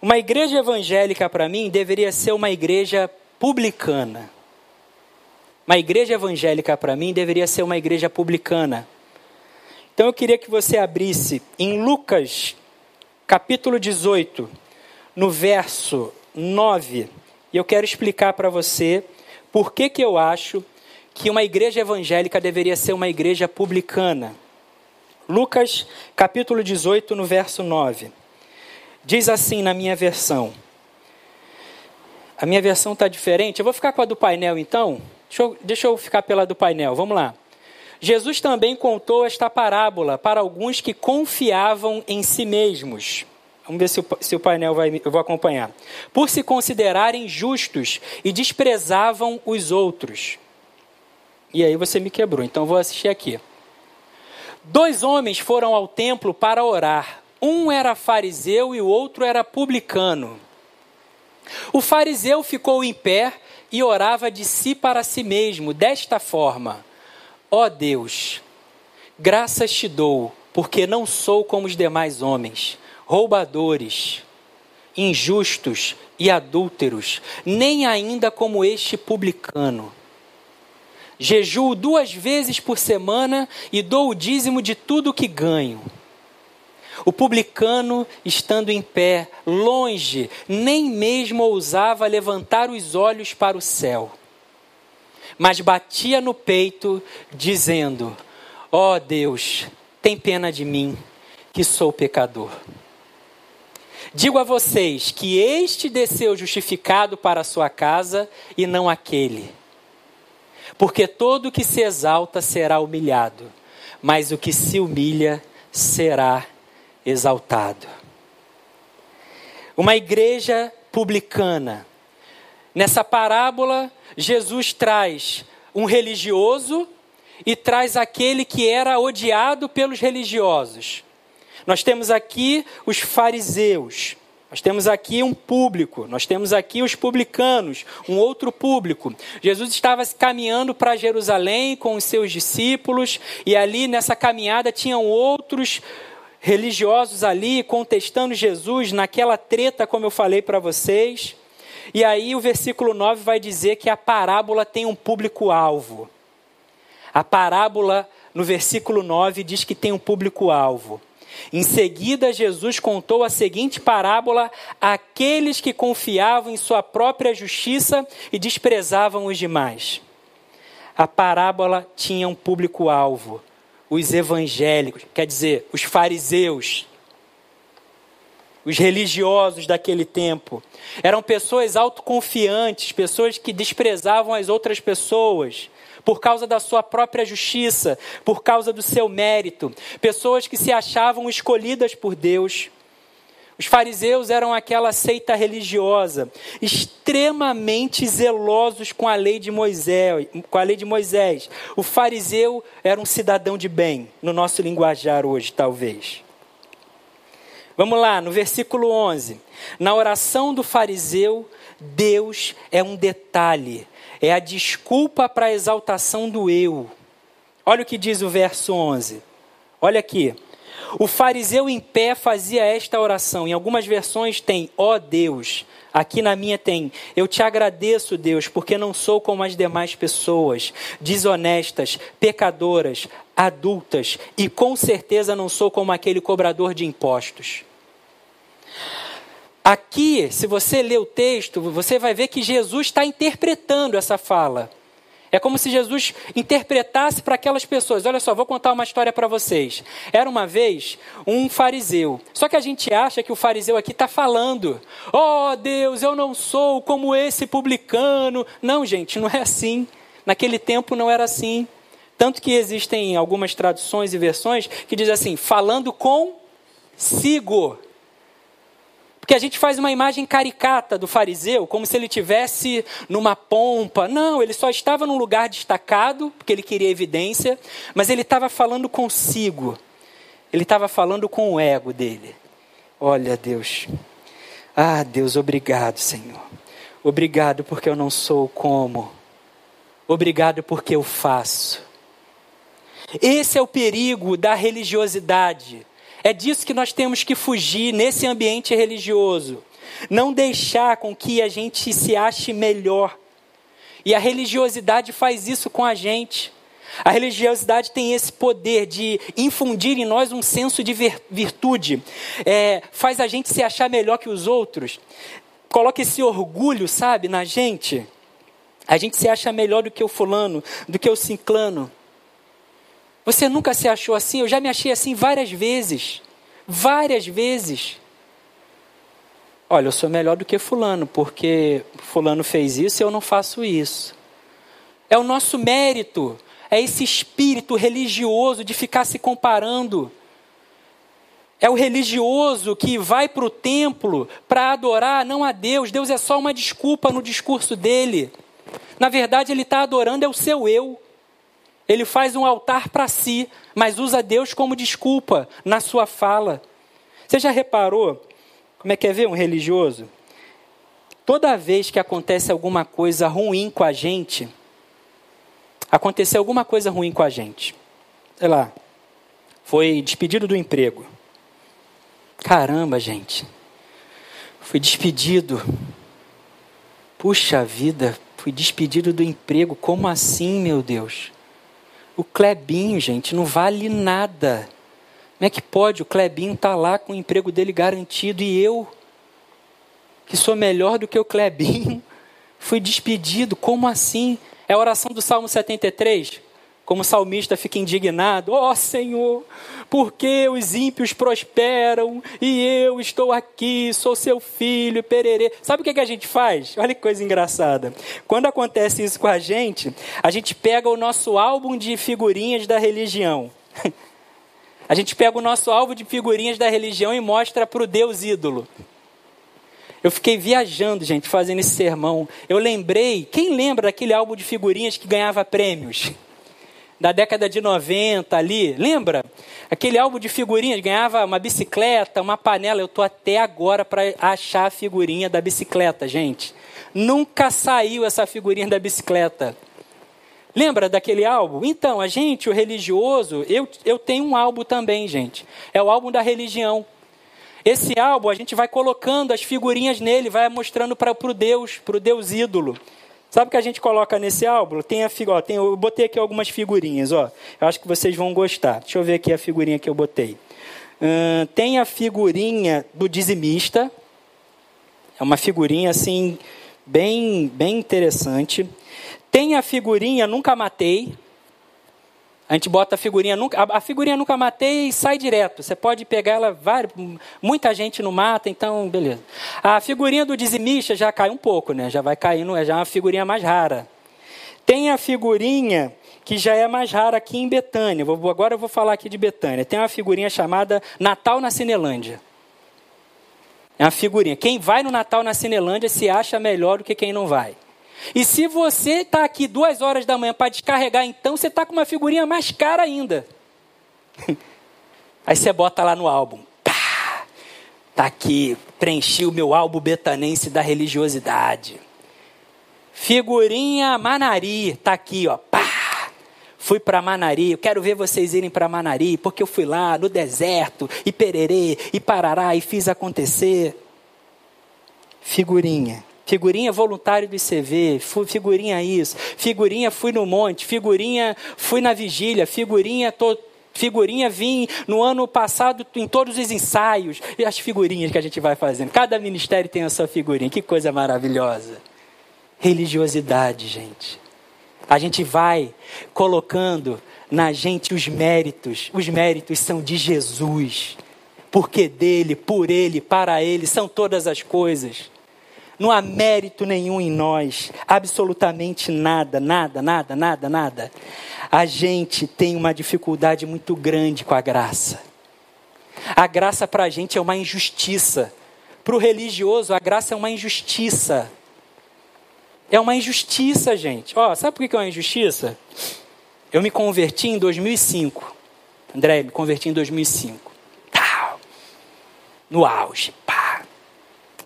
Uma igreja evangélica, para mim, deveria ser uma igreja publicana. Uma igreja evangélica, para mim, deveria ser uma igreja publicana. Então eu queria que você abrisse em Lucas, capítulo 18, no verso 9, e eu quero explicar para você por que, que eu acho que uma igreja evangélica deveria ser uma igreja publicana. Lucas, capítulo 18, no verso 9. Diz assim na minha versão. A minha versão está diferente. Eu vou ficar com a do painel então. Deixa eu, deixa eu ficar pela do painel. Vamos lá. Jesus também contou esta parábola para alguns que confiavam em si mesmos. Vamos ver se o, se o painel vai. Eu vou acompanhar. Por se considerarem justos e desprezavam os outros. E aí você me quebrou, então vou assistir aqui. Dois homens foram ao templo para orar. Um era fariseu e o outro era publicano. O fariseu ficou em pé e orava de si para si mesmo, desta forma: Ó oh Deus, graças te dou, porque não sou como os demais homens, roubadores, injustos e adúlteros, nem ainda como este publicano. Jejuo duas vezes por semana e dou o dízimo de tudo que ganho. O publicano, estando em pé, longe, nem mesmo ousava levantar os olhos para o céu, mas batia no peito, dizendo: Ó oh Deus, tem pena de mim, que sou pecador. Digo a vocês que este desceu justificado para a sua casa e não aquele. Porque todo que se exalta será humilhado, mas o que se humilha será exaltado. Uma igreja publicana. Nessa parábola, Jesus traz um religioso e traz aquele que era odiado pelos religiosos. Nós temos aqui os fariseus, nós temos aqui um público, nós temos aqui os publicanos, um outro público. Jesus estava caminhando para Jerusalém com os seus discípulos, e ali nessa caminhada tinham outros religiosos ali contestando Jesus naquela treta, como eu falei para vocês. E aí o versículo 9 vai dizer que a parábola tem um público-alvo. A parábola, no versículo 9, diz que tem um público-alvo. Em seguida, Jesus contou a seguinte parábola àqueles que confiavam em sua própria justiça e desprezavam os demais. A parábola tinha um público-alvo: os evangélicos, quer dizer, os fariseus, os religiosos daquele tempo. Eram pessoas autoconfiantes, pessoas que desprezavam as outras pessoas por causa da sua própria justiça, por causa do seu mérito, pessoas que se achavam escolhidas por Deus. Os fariseus eram aquela seita religiosa, extremamente zelosos com a lei de Moisés, com a lei de Moisés. O fariseu era um cidadão de bem, no nosso linguajar hoje, talvez. Vamos lá, no versículo 11. Na oração do fariseu, Deus é um detalhe, é a desculpa para a exaltação do eu. Olha o que diz o verso 11. Olha aqui. O fariseu em pé fazia esta oração. Em algumas versões tem, ó oh Deus. Aqui na minha tem, eu te agradeço, Deus, porque não sou como as demais pessoas, desonestas, pecadoras, adultas, e com certeza não sou como aquele cobrador de impostos. Aqui, se você ler o texto, você vai ver que Jesus está interpretando essa fala. É como se Jesus interpretasse para aquelas pessoas. Olha só, vou contar uma história para vocês. Era uma vez um fariseu. Só que a gente acha que o fariseu aqui está falando: Oh Deus, eu não sou como esse publicano. Não, gente, não é assim. Naquele tempo não era assim. Tanto que existem algumas traduções e versões que dizem assim: falando com sigo. Porque a gente faz uma imagem caricata do fariseu, como se ele tivesse numa pompa. Não, ele só estava num lugar destacado, porque ele queria evidência, mas ele estava falando consigo. Ele estava falando com o ego dele. Olha, Deus. Ah, Deus, obrigado, Senhor. Obrigado porque eu não sou como. Obrigado porque eu faço. Esse é o perigo da religiosidade. É disso que nós temos que fugir nesse ambiente religioso. Não deixar com que a gente se ache melhor. E a religiosidade faz isso com a gente. A religiosidade tem esse poder de infundir em nós um senso de virtude, é, faz a gente se achar melhor que os outros, coloca esse orgulho, sabe, na gente. A gente se acha melhor do que o fulano, do que o ciclano. Você nunca se achou assim? Eu já me achei assim várias vezes. Várias vezes. Olha, eu sou melhor do que Fulano, porque Fulano fez isso e eu não faço isso. É o nosso mérito, é esse espírito religioso de ficar se comparando. É o religioso que vai para o templo para adorar não a Deus. Deus é só uma desculpa no discurso dele. Na verdade, ele está adorando é o seu eu. Ele faz um altar para si, mas usa Deus como desculpa na sua fala. Você já reparou como é que é ver um religioso? Toda vez que acontece alguma coisa ruim com a gente, aconteceu alguma coisa ruim com a gente. Sei lá, foi despedido do emprego. Caramba, gente. Fui despedido. Puxa vida, fui despedido do emprego. Como assim, meu Deus? O Clebinho, gente, não vale nada. Como é que pode? O Clebinho está lá com o emprego dele garantido e eu, que sou melhor do que o Clebinho, fui despedido. Como assim? É a oração do Salmo 73? Como o salmista fica indignado: Ó oh, Senhor, por que os ímpios prosperam e eu estou aqui, sou seu filho, pererê. Sabe o que, que a gente faz? Olha que coisa engraçada. Quando acontece isso com a gente, a gente pega o nosso álbum de figurinhas da religião. A gente pega o nosso álbum de figurinhas da religião e mostra para o Deus ídolo. Eu fiquei viajando, gente, fazendo esse sermão. Eu lembrei, quem lembra daquele álbum de figurinhas que ganhava prêmios? Da década de 90 ali, lembra? Aquele álbum de figurinhas, ganhava uma bicicleta, uma panela. Eu estou até agora para achar a figurinha da bicicleta, gente. Nunca saiu essa figurinha da bicicleta. Lembra daquele álbum? Então, a gente, o religioso, eu, eu tenho um álbum também, gente. É o álbum da religião. Esse álbum a gente vai colocando as figurinhas nele, vai mostrando para o Deus, para o Deus ídolo. Sabe o que a gente coloca nesse álbum? Tem a ó, tem, eu botei aqui algumas figurinhas, ó. Eu acho que vocês vão gostar. Deixa eu ver aqui a figurinha que eu botei. Tem a figurinha do dizimista. É uma figurinha assim bem, bem interessante. Tem a figurinha Nunca Matei. A gente bota a figurinha nunca, a, figurinha nunca matei e sai direto. Você pode pegar ela, muita gente não mata, então beleza. A figurinha do dizimista já cai um pouco, né? Já vai caindo, já é uma figurinha mais rara. Tem a figurinha que já é mais rara aqui em Betânia. Agora eu vou falar aqui de Betânia. Tem uma figurinha chamada Natal na Cinelândia. É uma figurinha. Quem vai no Natal na Cinelândia se acha melhor do que quem não vai. E se você está aqui duas horas da manhã para descarregar, então você está com uma figurinha mais cara ainda. Aí você bota lá no álbum. Pá, tá aqui, preenchi o meu álbum betanense da religiosidade. Figurinha Manari, tá aqui, ó. Pá, fui para Manari, eu quero ver vocês irem para Manari, porque eu fui lá no deserto, e pererê, e parará, e fiz acontecer. Figurinha. Figurinha voluntário do ICV, figurinha isso, figurinha fui no monte, figurinha fui na vigília, figurinha tô, figurinha vim no ano passado em todos os ensaios, e as figurinhas que a gente vai fazendo. Cada ministério tem a sua figurinha, que coisa maravilhosa. Religiosidade, gente. A gente vai colocando na gente os méritos. Os méritos são de Jesus. Porque dele, por ele, para ele são todas as coisas. Não há mérito nenhum em nós, absolutamente nada, nada, nada, nada, nada. A gente tem uma dificuldade muito grande com a graça. A graça para a gente é uma injustiça. Para o religioso, a graça é uma injustiça. É uma injustiça, gente. Ó, sabe por que é uma injustiça? Eu me converti em 2005. André, me converti em 2005. No auge. Pá.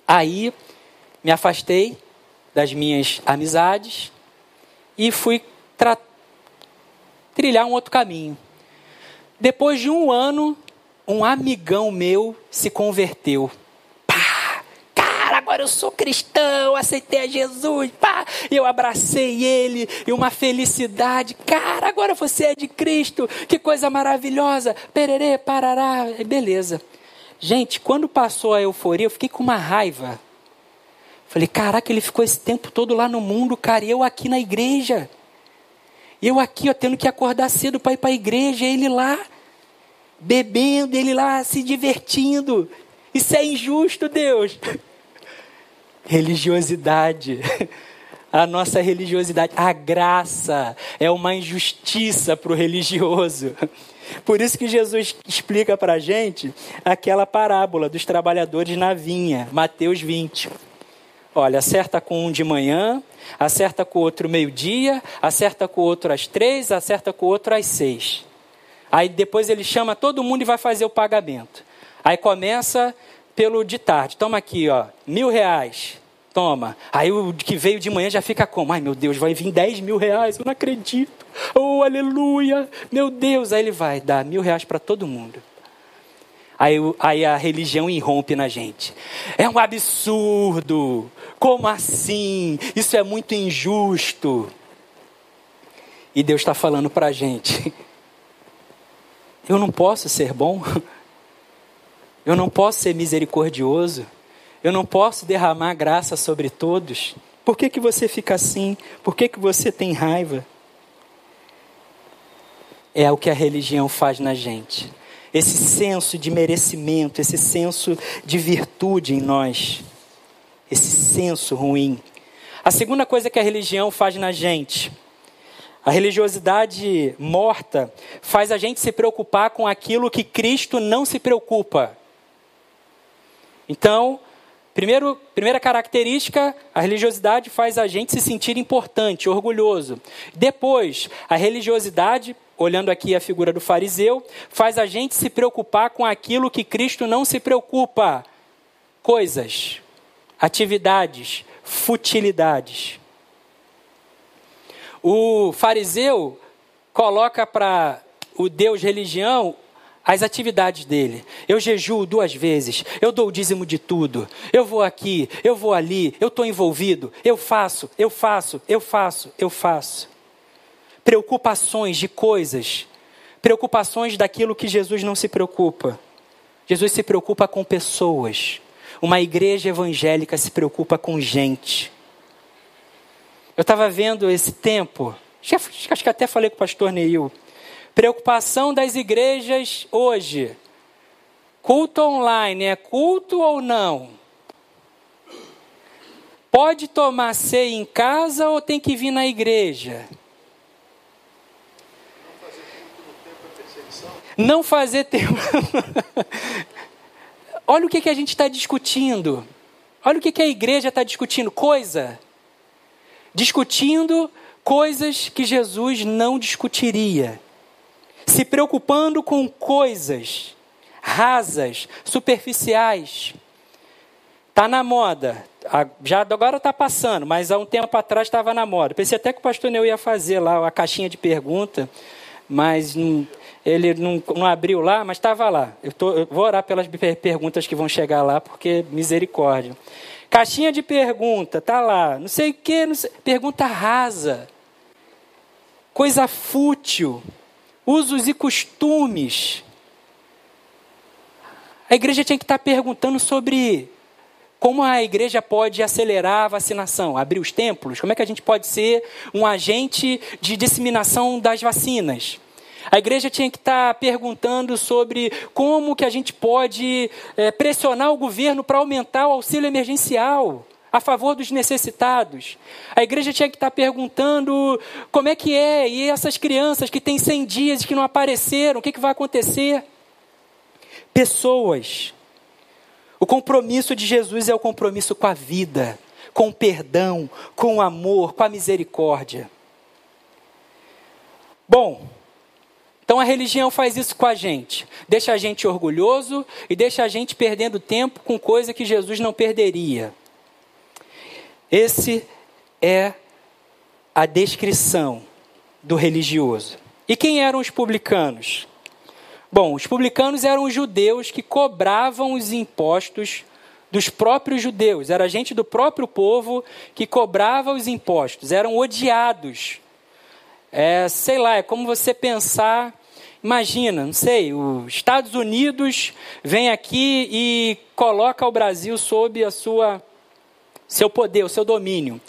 Aí me afastei das minhas amizades e fui trilhar um outro caminho. Depois de um ano, um amigão meu se converteu. Pá, cara, agora eu sou cristão, aceitei a Jesus. Pá, eu abracei ele e uma felicidade. Cara, agora você é de Cristo. Que coisa maravilhosa. Pererê, parará. Beleza. Gente, quando passou a euforia, eu fiquei com uma raiva. Falei, caraca, ele ficou esse tempo todo lá no mundo, cara, e eu aqui na igreja. Eu aqui, ó, tendo que acordar cedo para ir para a igreja, ele lá, bebendo, ele lá se divertindo. Isso é injusto, Deus. Religiosidade. A nossa religiosidade, a graça é uma injustiça para o religioso. Por isso que Jesus explica para a gente aquela parábola dos trabalhadores na vinha, Mateus 20. Olha, acerta com um de manhã, acerta com o outro meio-dia, acerta com o outro às três, acerta com o outro às seis. Aí depois ele chama todo mundo e vai fazer o pagamento. Aí começa pelo de tarde. Toma aqui, ó, mil reais. Toma. Aí o que veio de manhã já fica como? Ai meu Deus, vai vir dez mil reais, eu não acredito. Oh, aleluia, meu Deus. Aí ele vai dar mil reais para todo mundo. Aí, aí a religião irrompe na gente. É um absurdo. Como assim? Isso é muito injusto. E Deus está falando para a gente: eu não posso ser bom, eu não posso ser misericordioso, eu não posso derramar graça sobre todos. Por que, que você fica assim? Por que, que você tem raiva? É o que a religião faz na gente esse senso de merecimento, esse senso de virtude em nós, esse senso ruim. A segunda coisa que a religião faz na gente, a religiosidade morta faz a gente se preocupar com aquilo que Cristo não se preocupa. Então, primeiro, primeira característica, a religiosidade faz a gente se sentir importante, orgulhoso. Depois, a religiosidade olhando aqui a figura do fariseu, faz a gente se preocupar com aquilo que Cristo não se preocupa: coisas, atividades, futilidades. O fariseu coloca para o Deus religião as atividades dele. Eu jejuo duas vezes, eu dou o dízimo de tudo, eu vou aqui, eu vou ali, eu estou envolvido, eu faço, eu faço, eu faço, eu faço preocupações de coisas, preocupações daquilo que Jesus não se preocupa. Jesus se preocupa com pessoas. Uma igreja evangélica se preocupa com gente. Eu estava vendo esse tempo, acho que até falei com o pastor Neil. Preocupação das igrejas hoje. Culto online é culto ou não? Pode tomar ceia em casa ou tem que vir na igreja? Não fazer tempo. Olha o que, que a gente está discutindo. Olha o que, que a igreja está discutindo. Coisa. Discutindo coisas que Jesus não discutiria. Se preocupando com coisas rasas, superficiais. Está na moda. Já agora está passando, mas há um tempo atrás estava na moda. Pensei até que o pastor Neu ia fazer lá a caixinha de pergunta, mas não, ele não, não, abriu lá, mas estava lá. Eu, tô, eu, vou orar pelas perguntas que vão chegar lá, porque misericórdia. Caixinha de pergunta, tá lá. Não sei o não sei, pergunta rasa. Coisa fútil. Usos e costumes. A igreja tinha que estar perguntando sobre como a igreja pode acelerar a vacinação, abrir os templos, como é que a gente pode ser um agente de disseminação das vacinas. A igreja tinha que estar perguntando sobre como que a gente pode é, pressionar o governo para aumentar o auxílio emergencial a favor dos necessitados. A igreja tinha que estar perguntando como é que é, e essas crianças que têm 100 dias e que não apareceram, o que, que vai acontecer? pessoas. O compromisso de Jesus é o compromisso com a vida, com o perdão, com o amor, com a misericórdia. Bom, então a religião faz isso com a gente. Deixa a gente orgulhoso e deixa a gente perdendo tempo com coisa que Jesus não perderia. Esse é a descrição do religioso. E quem eram os publicanos? Bom, os publicanos eram os judeus que cobravam os impostos dos próprios judeus. Era gente do próprio povo que cobrava os impostos. Eram odiados. É, sei lá, é como você pensar. Imagina, não sei, os Estados Unidos vem aqui e coloca o Brasil sob a sua seu poder, o seu domínio.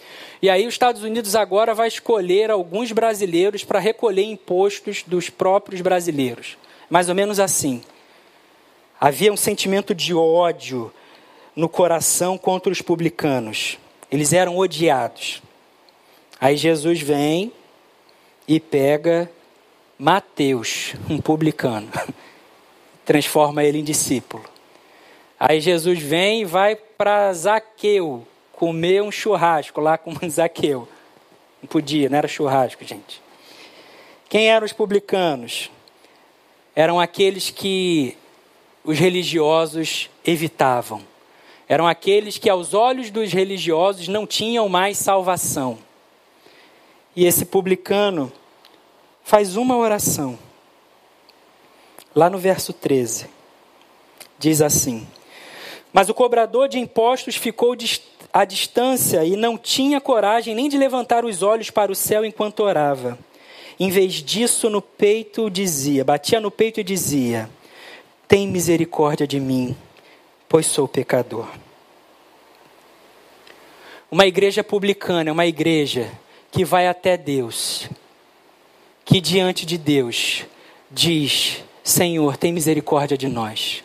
E aí os Estados Unidos agora vai escolher alguns brasileiros para recolher impostos dos próprios brasileiros mais ou menos assim. Havia um sentimento de ódio no coração contra os publicanos. Eles eram odiados. Aí Jesus vem e pega Mateus, um publicano, transforma ele em discípulo. Aí Jesus vem e vai para Zaqueu comer um churrasco lá com Zaqueu. Não podia, não era churrasco, gente. Quem eram os publicanos? eram aqueles que os religiosos evitavam. Eram aqueles que, aos olhos dos religiosos, não tinham mais salvação. E esse publicano faz uma oração. Lá no verso 13, diz assim: Mas o cobrador de impostos ficou à distância e não tinha coragem nem de levantar os olhos para o céu enquanto orava. Em vez disso, no peito dizia, batia no peito e dizia: Tem misericórdia de mim, pois sou pecador. Uma igreja publicana é uma igreja que vai até Deus, que diante de Deus diz: Senhor, tem misericórdia de nós.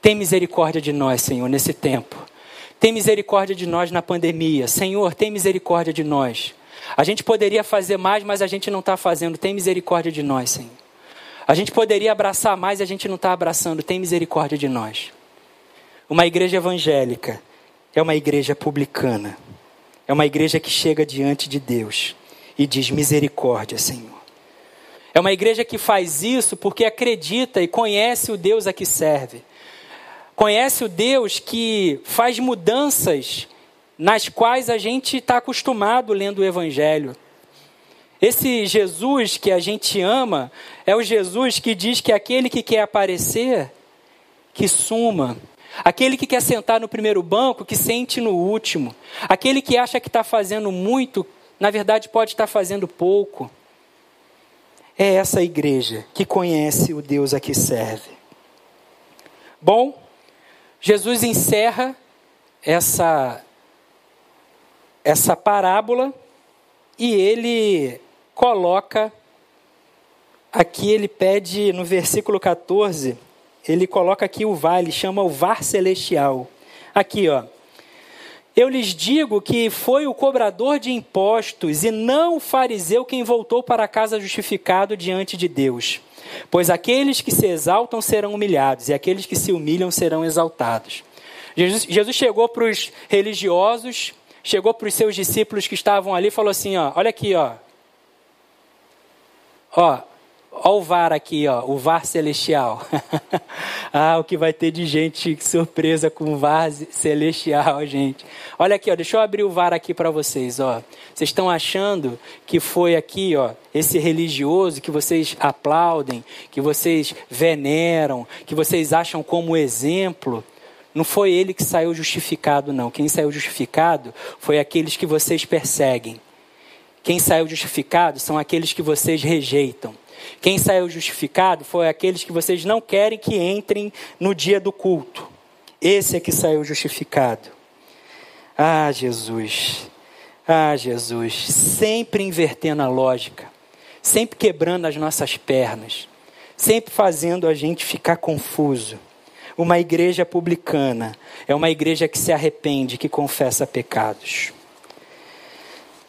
Tem misericórdia de nós, Senhor, nesse tempo. Tem misericórdia de nós na pandemia. Senhor, tem misericórdia de nós. A gente poderia fazer mais, mas a gente não está fazendo. Tem misericórdia de nós, Senhor. A gente poderia abraçar mais a gente não está abraçando. Tem misericórdia de nós. Uma igreja evangélica é uma igreja publicana. É uma igreja que chega diante de Deus e diz: Misericórdia, Senhor. É uma igreja que faz isso porque acredita e conhece o Deus a que serve. Conhece o Deus que faz mudanças nas quais a gente está acostumado lendo o Evangelho. Esse Jesus que a gente ama é o Jesus que diz que aquele que quer aparecer, que suma. Aquele que quer sentar no primeiro banco, que sente no último. Aquele que acha que está fazendo muito, na verdade pode estar fazendo pouco. É essa igreja que conhece o Deus a que serve. Bom, Jesus encerra essa essa parábola e ele coloca aqui ele pede no versículo 14, ele coloca aqui o vale, chama o var celestial. Aqui, ó. Eu lhes digo que foi o cobrador de impostos e não o fariseu quem voltou para casa justificado diante de Deus. Pois aqueles que se exaltam serão humilhados e aqueles que se humilham serão exaltados. Jesus, Jesus chegou para os religiosos, chegou para os seus discípulos que estavam ali e falou assim: ó, olha aqui, ó. Ó, Olha o VAR aqui, ó, o VAR celestial. ah, o que vai ter de gente surpresa com o VAR celestial, gente. Olha aqui, ó, deixa eu abrir o VAR aqui para vocês, ó. Vocês estão achando que foi aqui, ó, esse religioso que vocês aplaudem, que vocês veneram, que vocês acham como exemplo? Não foi ele que saiu justificado, não. Quem saiu justificado foi aqueles que vocês perseguem. Quem saiu justificado são aqueles que vocês rejeitam. Quem saiu justificado foi aqueles que vocês não querem que entrem no dia do culto. Esse é que saiu justificado. Ah, Jesus. Ah, Jesus. Sempre invertendo a lógica. Sempre quebrando as nossas pernas. Sempre fazendo a gente ficar confuso. Uma igreja publicana é uma igreja que se arrepende, que confessa pecados.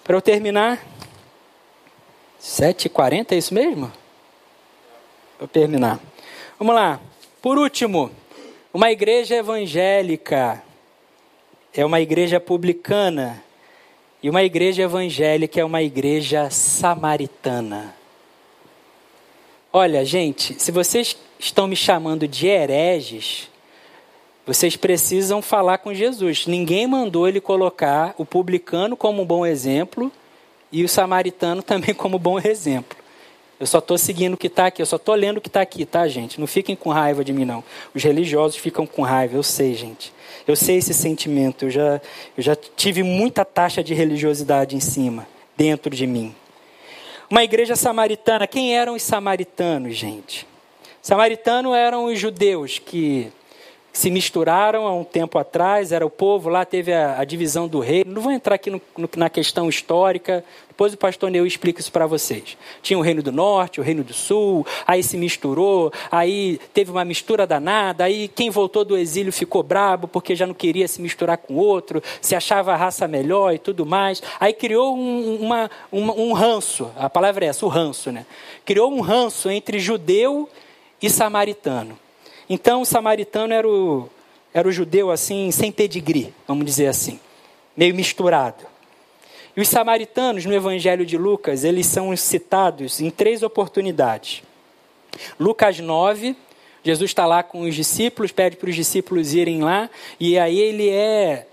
Para eu terminar, 7h40, é isso mesmo? Para terminar. Vamos lá. Por último, uma igreja evangélica é uma igreja publicana e uma igreja evangélica é uma igreja samaritana. Olha, gente, se vocês estão me chamando de hereges, vocês precisam falar com Jesus. Ninguém mandou ele colocar o publicano como um bom exemplo e o samaritano também como bom exemplo. Eu só estou seguindo o que está aqui, eu só estou lendo o que está aqui, tá, gente? Não fiquem com raiva de mim, não. Os religiosos ficam com raiva, eu sei, gente. Eu sei esse sentimento, eu já, eu já tive muita taxa de religiosidade em cima, dentro de mim. Uma igreja samaritana, quem eram os samaritanos, gente? Samaritanos eram os judeus que se misturaram há um tempo atrás, era o povo, lá teve a, a divisão do reino. Não vou entrar aqui no, no, na questão histórica, depois o pastor Neu explica isso para vocês. Tinha o reino do norte, o reino do sul, aí se misturou, aí teve uma mistura danada, aí quem voltou do exílio ficou brabo porque já não queria se misturar com outro, se achava a raça melhor e tudo mais. Aí criou um, uma, uma, um ranço, a palavra é essa, o ranço, né? Criou um ranço entre judeu e samaritano. Então o samaritano era o, era o judeu assim, sem pedigree, vamos dizer assim, meio misturado. E os samaritanos no Evangelho de Lucas, eles são citados em três oportunidades. Lucas 9, Jesus está lá com os discípulos, pede para os discípulos irem lá, e aí ele é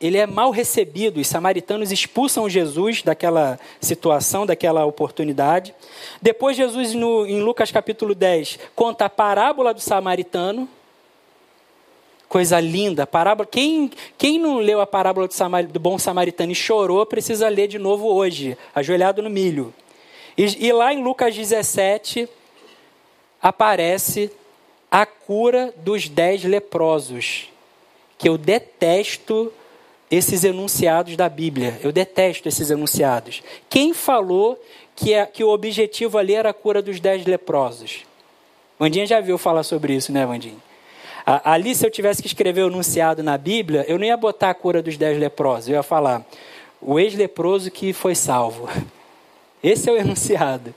ele é mal recebido. Os samaritanos expulsam Jesus daquela situação, daquela oportunidade. Depois, Jesus, no, em Lucas capítulo 10, conta a parábola do samaritano. Coisa linda, parábola. Quem, quem não leu a parábola do, Samar, do bom samaritano e chorou, precisa ler de novo hoje, ajoelhado no milho. E, e lá em Lucas 17, aparece a cura dos dez leprosos, que eu detesto esses enunciados da Bíblia. Eu detesto esses enunciados. Quem falou que, é, que o objetivo ali era a cura dos dez leprosos? Vandinha já viu falar sobre isso, né, Vandinha? Ali, se eu tivesse que escrever o enunciado na Bíblia, eu não ia botar a cura dos dez leprosos. Eu ia falar, o ex-leproso que foi salvo. Esse é o enunciado.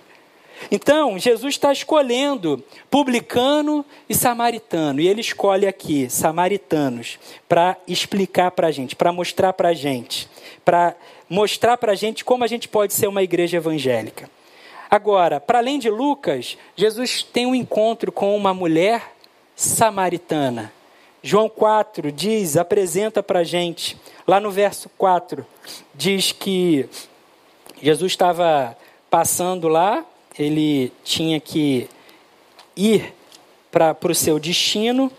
Então, Jesus está escolhendo publicano e samaritano. E ele escolhe aqui samaritanos para explicar para a gente, para mostrar para a gente, para mostrar para a gente como a gente pode ser uma igreja evangélica. Agora, para além de Lucas, Jesus tem um encontro com uma mulher samaritana. João 4 diz, apresenta para a gente, lá no verso 4, diz que Jesus estava passando lá ele tinha que ir para o seu destino,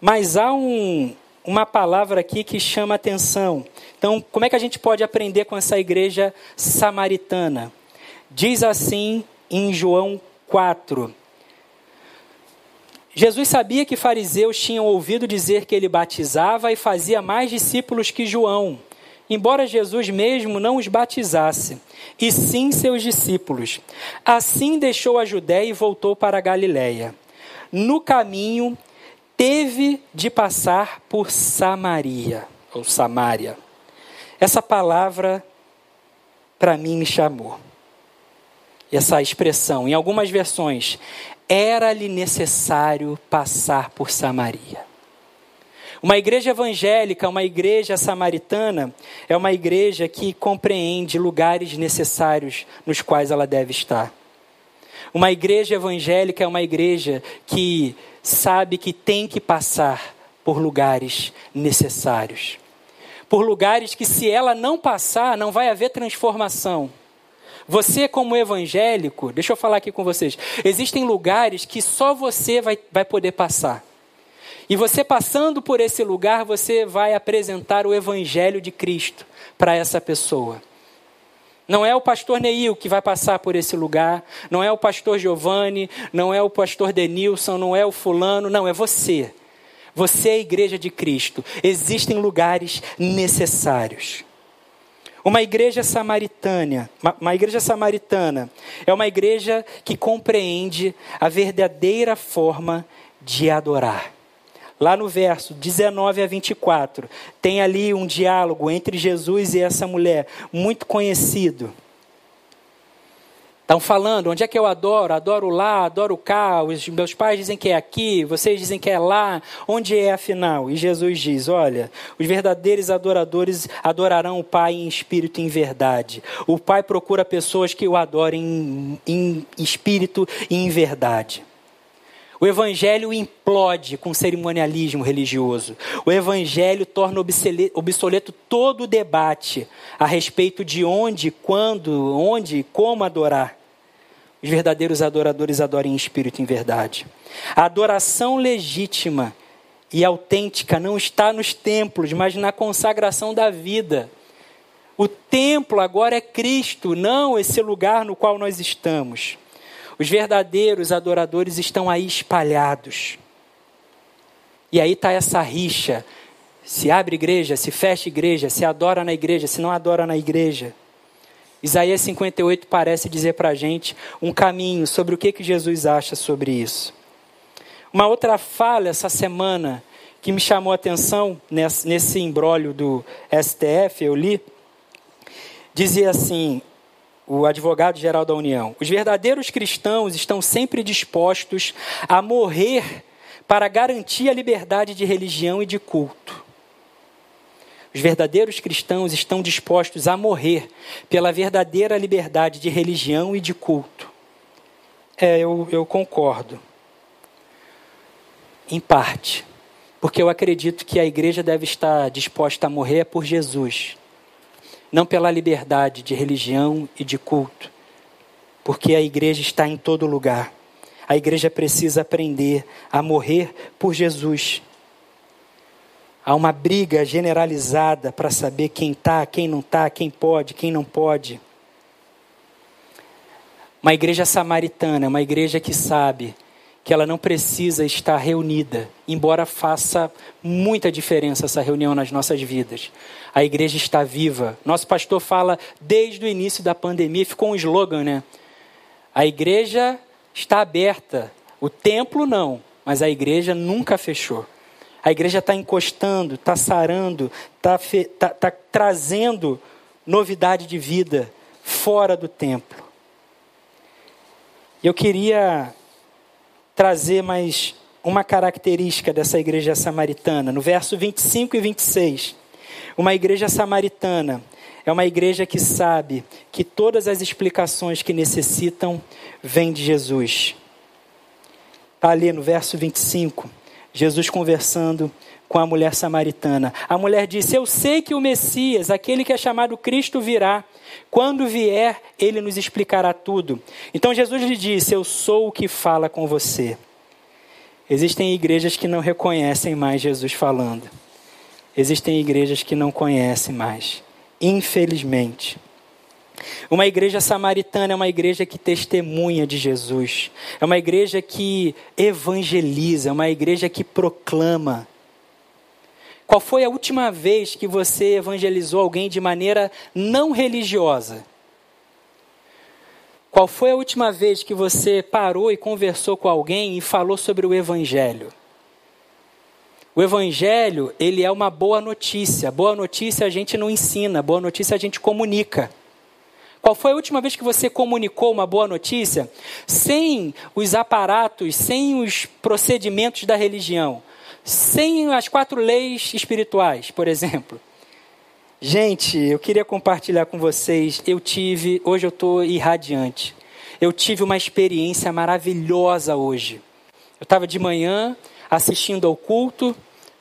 mas há um, uma palavra aqui que chama atenção. Então, como é que a gente pode aprender com essa igreja samaritana? Diz assim em João 4. Jesus sabia que fariseus tinham ouvido dizer que ele batizava e fazia mais discípulos que João. Embora Jesus mesmo não os batizasse, e sim seus discípulos. Assim deixou a Judéia e voltou para a Galiléia. No caminho, teve de passar por Samaria, ou Samária. Essa palavra, para mim, me chamou. Essa expressão, em algumas versões, era-lhe necessário passar por Samaria. Uma igreja evangélica, uma igreja samaritana, é uma igreja que compreende lugares necessários nos quais ela deve estar. Uma igreja evangélica é uma igreja que sabe que tem que passar por lugares necessários. Por lugares que, se ela não passar, não vai haver transformação. Você, como evangélico, deixa eu falar aqui com vocês: existem lugares que só você vai, vai poder passar. E você passando por esse lugar, você vai apresentar o Evangelho de Cristo para essa pessoa. Não é o pastor Neil que vai passar por esse lugar, não é o pastor Giovanni, não é o pastor Denilson, não é o fulano, não, é você. Você é a igreja de Cristo. Existem lugares necessários. Uma igreja samaritana, uma igreja samaritana é uma igreja que compreende a verdadeira forma de adorar. Lá no verso 19 a 24, tem ali um diálogo entre Jesus e essa mulher, muito conhecido. Estão falando, onde é que eu adoro? Adoro lá, adoro cá. Os meus pais dizem que é aqui, vocês dizem que é lá. Onde é afinal? E Jesus diz: Olha, os verdadeiros adoradores adorarão o Pai em espírito e em verdade. O Pai procura pessoas que o adorem em, em espírito e em verdade. O evangelho implode com cerimonialismo religioso. O evangelho torna obsoleto todo o debate a respeito de onde, quando, onde e como adorar. Os verdadeiros adoradores adorem em espírito e em verdade. A adoração legítima e autêntica não está nos templos, mas na consagração da vida. O templo agora é Cristo, não esse lugar no qual nós estamos. Os verdadeiros adoradores estão aí espalhados. E aí está essa rixa. Se abre igreja, se fecha igreja, se adora na igreja, se não adora na igreja. Isaías 58 parece dizer para a gente um caminho sobre o que, que Jesus acha sobre isso. Uma outra falha essa semana que me chamou a atenção nesse, nesse embrólio do STF, eu li, dizia assim: o advogado-geral da União. Os verdadeiros cristãos estão sempre dispostos a morrer para garantir a liberdade de religião e de culto. Os verdadeiros cristãos estão dispostos a morrer pela verdadeira liberdade de religião e de culto. É, eu, eu concordo. Em parte. Porque eu acredito que a igreja deve estar disposta a morrer por Jesus não pela liberdade de religião e de culto, porque a igreja está em todo lugar. A igreja precisa aprender a morrer por Jesus. Há uma briga generalizada para saber quem está, quem não está, quem pode, quem não pode. Uma igreja samaritana, uma igreja que sabe que ela não precisa estar reunida, embora faça muita diferença essa reunião nas nossas vidas. A igreja está viva. Nosso pastor fala desde o início da pandemia, ficou um slogan, né? A igreja está aberta, o templo não, mas a igreja nunca fechou. A igreja está encostando, está sarando, está tá, tá trazendo novidade de vida fora do templo. Eu queria trazer mais uma característica dessa igreja samaritana. No verso 25 e 26, uma igreja samaritana é uma igreja que sabe que todas as explicações que necessitam vêm de Jesus. Está ali no verso 25, Jesus conversando com a mulher samaritana. A mulher disse: Eu sei que o Messias, aquele que é chamado Cristo, virá. Quando vier, ele nos explicará tudo. Então Jesus lhe disse: Eu sou o que fala com você. Existem igrejas que não reconhecem mais Jesus falando. Existem igrejas que não conhecem mais. Infelizmente. Uma igreja samaritana é uma igreja que testemunha de Jesus. É uma igreja que evangeliza, é uma igreja que proclama Qual foi a última vez que você evangelizou alguém de maneira não religiosa? Qual foi a última vez que você parou e conversou com alguém e falou sobre o evangelho? O evangelho, ele é uma boa notícia. Boa notícia a gente não ensina, boa notícia a gente comunica. Qual foi a última vez que você comunicou uma boa notícia sem os aparatos, sem os procedimentos da religião, sem as quatro leis espirituais, por exemplo? Gente, eu queria compartilhar com vocês. Eu tive, hoje eu estou irradiante. Eu tive uma experiência maravilhosa hoje. Eu estava de manhã assistindo ao culto,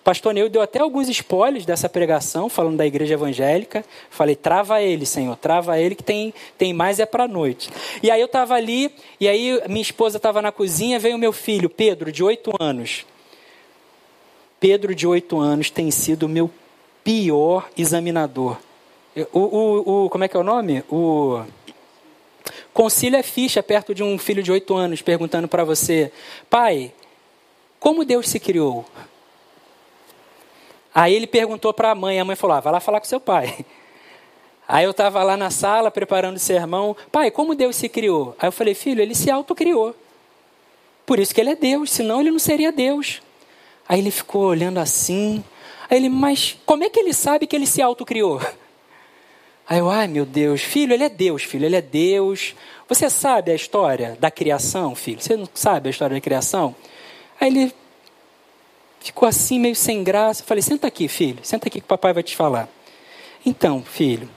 Pastor Neu deu até alguns spoilers dessa pregação, falando da igreja evangélica. Falei, trava ele, Senhor, trava ele que tem, tem mais é para noite. E aí eu estava ali, e aí minha esposa estava na cozinha, veio o meu filho, Pedro, de oito anos. Pedro, de oito anos, tem sido o meu pior examinador. O, o, o, como é que é o nome? O concílio é ficha perto de um filho de oito anos, perguntando para você, pai, como Deus se criou? Aí ele perguntou para a mãe, a mãe falou: ah, vai lá falar com seu pai. Aí eu estava lá na sala preparando o sermão, pai, como Deus se criou? Aí eu falei, filho, ele se autocriou. Por isso que ele é Deus, senão ele não seria Deus. Aí ele ficou olhando assim. Aí ele, mas como é que ele sabe que ele se autocriou? Aí eu, ai meu Deus, filho, ele é Deus, filho, ele é Deus. Você sabe a história da criação, filho? Você não sabe a história da criação? Aí ele ficou assim, meio sem graça. Falei, senta aqui, filho, senta aqui que o papai vai te falar. Então, filho,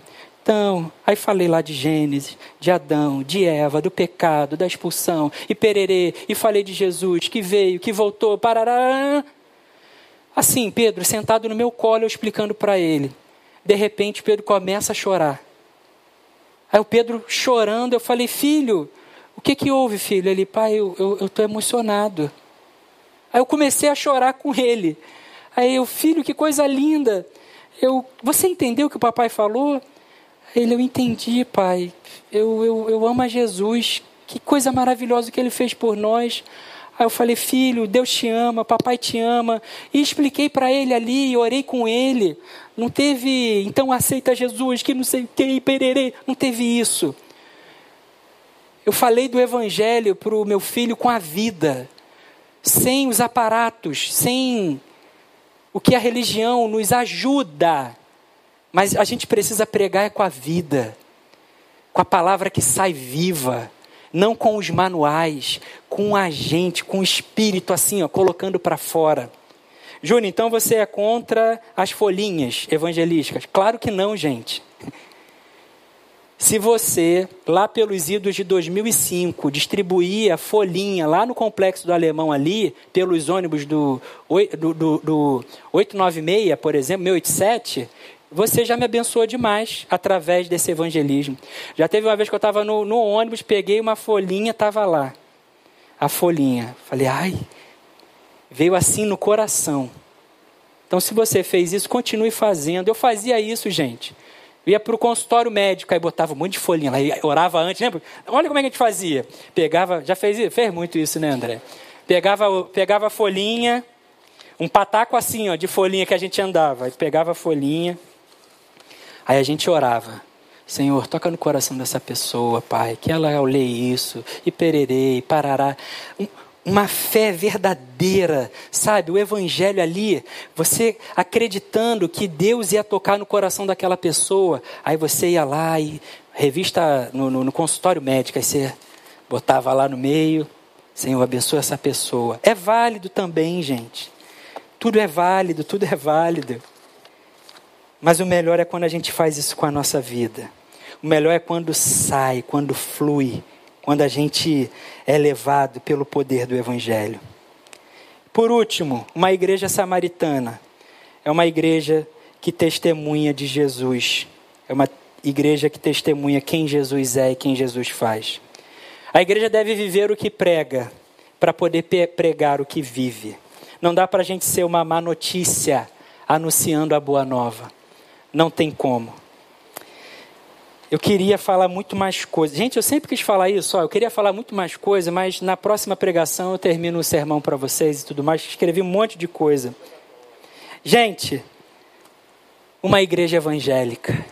então, aí falei lá de Gênesis, de Adão, de Eva, do pecado, da expulsão, e pererê, e falei de Jesus, que veio, que voltou, parará. Assim, Pedro, sentado no meu colo, eu explicando para ele. De repente, Pedro começa a chorar. Aí o Pedro chorando, eu falei, filho, o que que houve, filho? Ele, pai, eu estou emocionado. Aí eu comecei a chorar com ele. Aí eu, filho, que coisa linda. Eu, você entendeu o que o papai falou? Ele, eu entendi, pai. Eu, eu, eu amo a Jesus. Que coisa maravilhosa que ele fez por nós. Aí eu falei, filho, Deus te ama, papai te ama. E expliquei para ele ali, orei com ele. Não teve, então aceita Jesus, que não sei o que, pererê. Não teve isso. Eu falei do evangelho para o meu filho com a vida sem os aparatos, sem o que a religião nos ajuda. Mas a gente precisa pregar é com a vida, com a palavra que sai viva, não com os manuais, com a gente, com o espírito assim, ó, colocando para fora. Júnior, então você é contra as folhinhas evangelísticas? Claro que não, gente. Se você, lá pelos idos de 2005, distribuía folhinha lá no complexo do Alemão ali, pelos ônibus do, do, do, do 896, por exemplo, 687, você já me abençoou demais através desse evangelismo. Já teve uma vez que eu estava no, no, ônibus, peguei uma folhinha, estava lá. A folhinha. Falei, ai, veio assim no coração. Então, se você fez isso, continue fazendo. Eu fazia isso, gente. Eu ia para o consultório médico, aí botava um monte de folhinha lá, orava antes, lembra? Olha como é que a gente fazia. Pegava, já fez isso? Fez muito isso, né, André? Pegava, pegava a folhinha, um pataco assim, ó, de folhinha que a gente andava. Pegava a folhinha, aí a gente orava. Senhor, toca no coração dessa pessoa, Pai, que ela leia isso, e pererei, parará. Um, uma fé verdadeira, sabe? O evangelho ali, você acreditando que Deus ia tocar no coração daquela pessoa, aí você ia lá e revista no, no, no consultório médico, aí você botava lá no meio, Senhor, abençoa essa pessoa. É válido também, gente. Tudo é válido, tudo é válido. Mas o melhor é quando a gente faz isso com a nossa vida. O melhor é quando sai, quando flui quando a gente é levado pelo poder do Evangelho. Por último, uma igreja samaritana é uma igreja que testemunha de Jesus, é uma igreja que testemunha quem Jesus é e quem Jesus faz. A igreja deve viver o que prega para poder pregar o que vive. Não dá para a gente ser uma má notícia anunciando a boa nova. Não tem como. Eu queria falar muito mais coisas. Gente, eu sempre quis falar isso, ó, eu queria falar muito mais coisas, mas na próxima pregação eu termino o sermão para vocês e tudo mais. Escrevi um monte de coisa. Gente, Uma igreja evangélica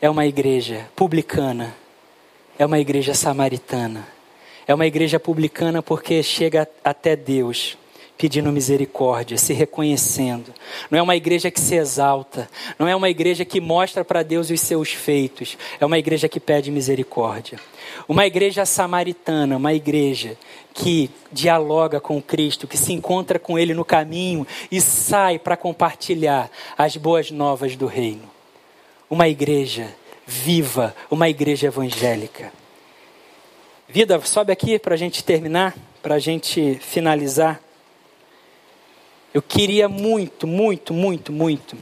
é uma igreja publicana, é uma igreja samaritana, é uma igreja publicana porque chega até Deus pedindo misericórdia, se reconhecendo. Não é uma igreja que se exalta, não é uma igreja que mostra para Deus os seus feitos, é uma igreja que pede misericórdia. Uma igreja samaritana, uma igreja que dialoga com Cristo, que se encontra com Ele no caminho e sai para compartilhar as boas novas do Reino. Uma igreja viva, uma igreja evangélica. Vida, sobe aqui para a gente terminar, para a gente finalizar. Eu queria muito, muito, muito, muito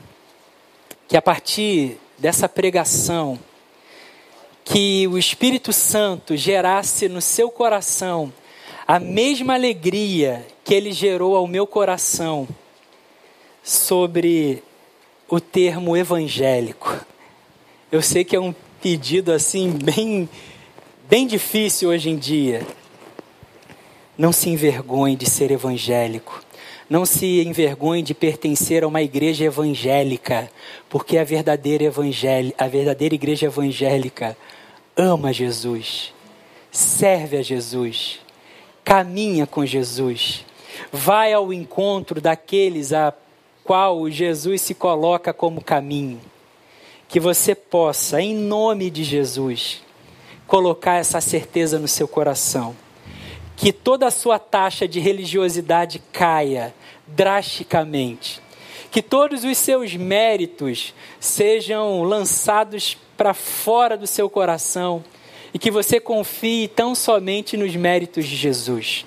que a partir dessa pregação, que o Espírito Santo gerasse no seu coração a mesma alegria que ele gerou ao meu coração sobre o termo evangélico. Eu sei que é um pedido assim bem bem difícil hoje em dia. Não se envergonhe de ser evangélico. Não se envergonhe de pertencer a uma igreja evangélica, porque a verdadeira, evangélica, a verdadeira igreja evangélica ama Jesus, serve a Jesus, caminha com Jesus, vai ao encontro daqueles a qual Jesus se coloca como caminho. Que você possa, em nome de Jesus, colocar essa certeza no seu coração que toda a sua taxa de religiosidade caia drasticamente. Que todos os seus méritos sejam lançados para fora do seu coração e que você confie tão somente nos méritos de Jesus.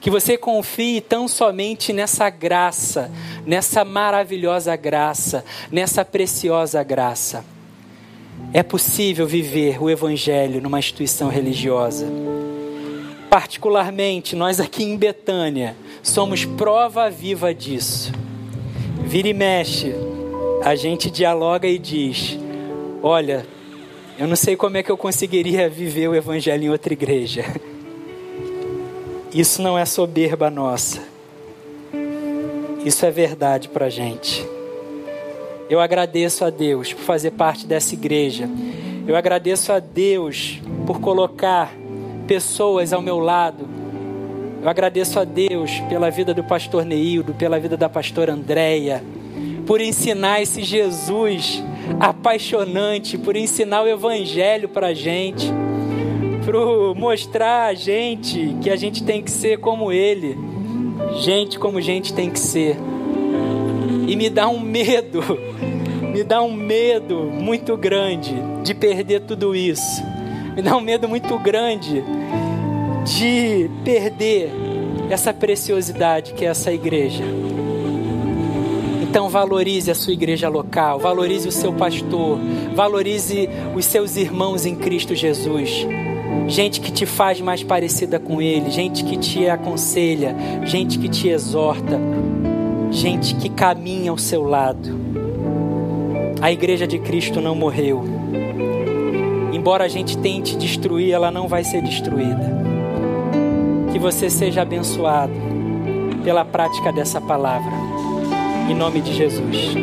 Que você confie tão somente nessa graça, nessa maravilhosa graça, nessa preciosa graça. É possível viver o Evangelho numa instituição religiosa. Particularmente, nós aqui em Betânia somos prova viva disso. Vira e mexe, a gente dialoga e diz: Olha, eu não sei como é que eu conseguiria viver o Evangelho em outra igreja. Isso não é soberba nossa. Isso é verdade para a gente. Eu agradeço a Deus por fazer parte dessa igreja. Eu agradeço a Deus por colocar pessoas ao meu lado. Eu agradeço a Deus pela vida do pastor Neildo, pela vida da pastora Andréia, por ensinar esse Jesus apaixonante, por ensinar o Evangelho para a gente, por mostrar a gente que a gente tem que ser como Ele, gente como gente tem que ser. E me dá um medo, me dá um medo muito grande de perder tudo isso me dá um medo muito grande de perder essa preciosidade que é essa igreja. Então valorize a sua igreja local, valorize o seu pastor, valorize os seus irmãos em Cristo Jesus. Gente que te faz mais parecida com Ele, gente que te aconselha, gente que te exorta, gente que caminha ao seu lado. A igreja de Cristo não morreu embora a gente tente destruir, ela não vai ser destruída. Que você seja abençoado pela prática dessa palavra. Em nome de Jesus.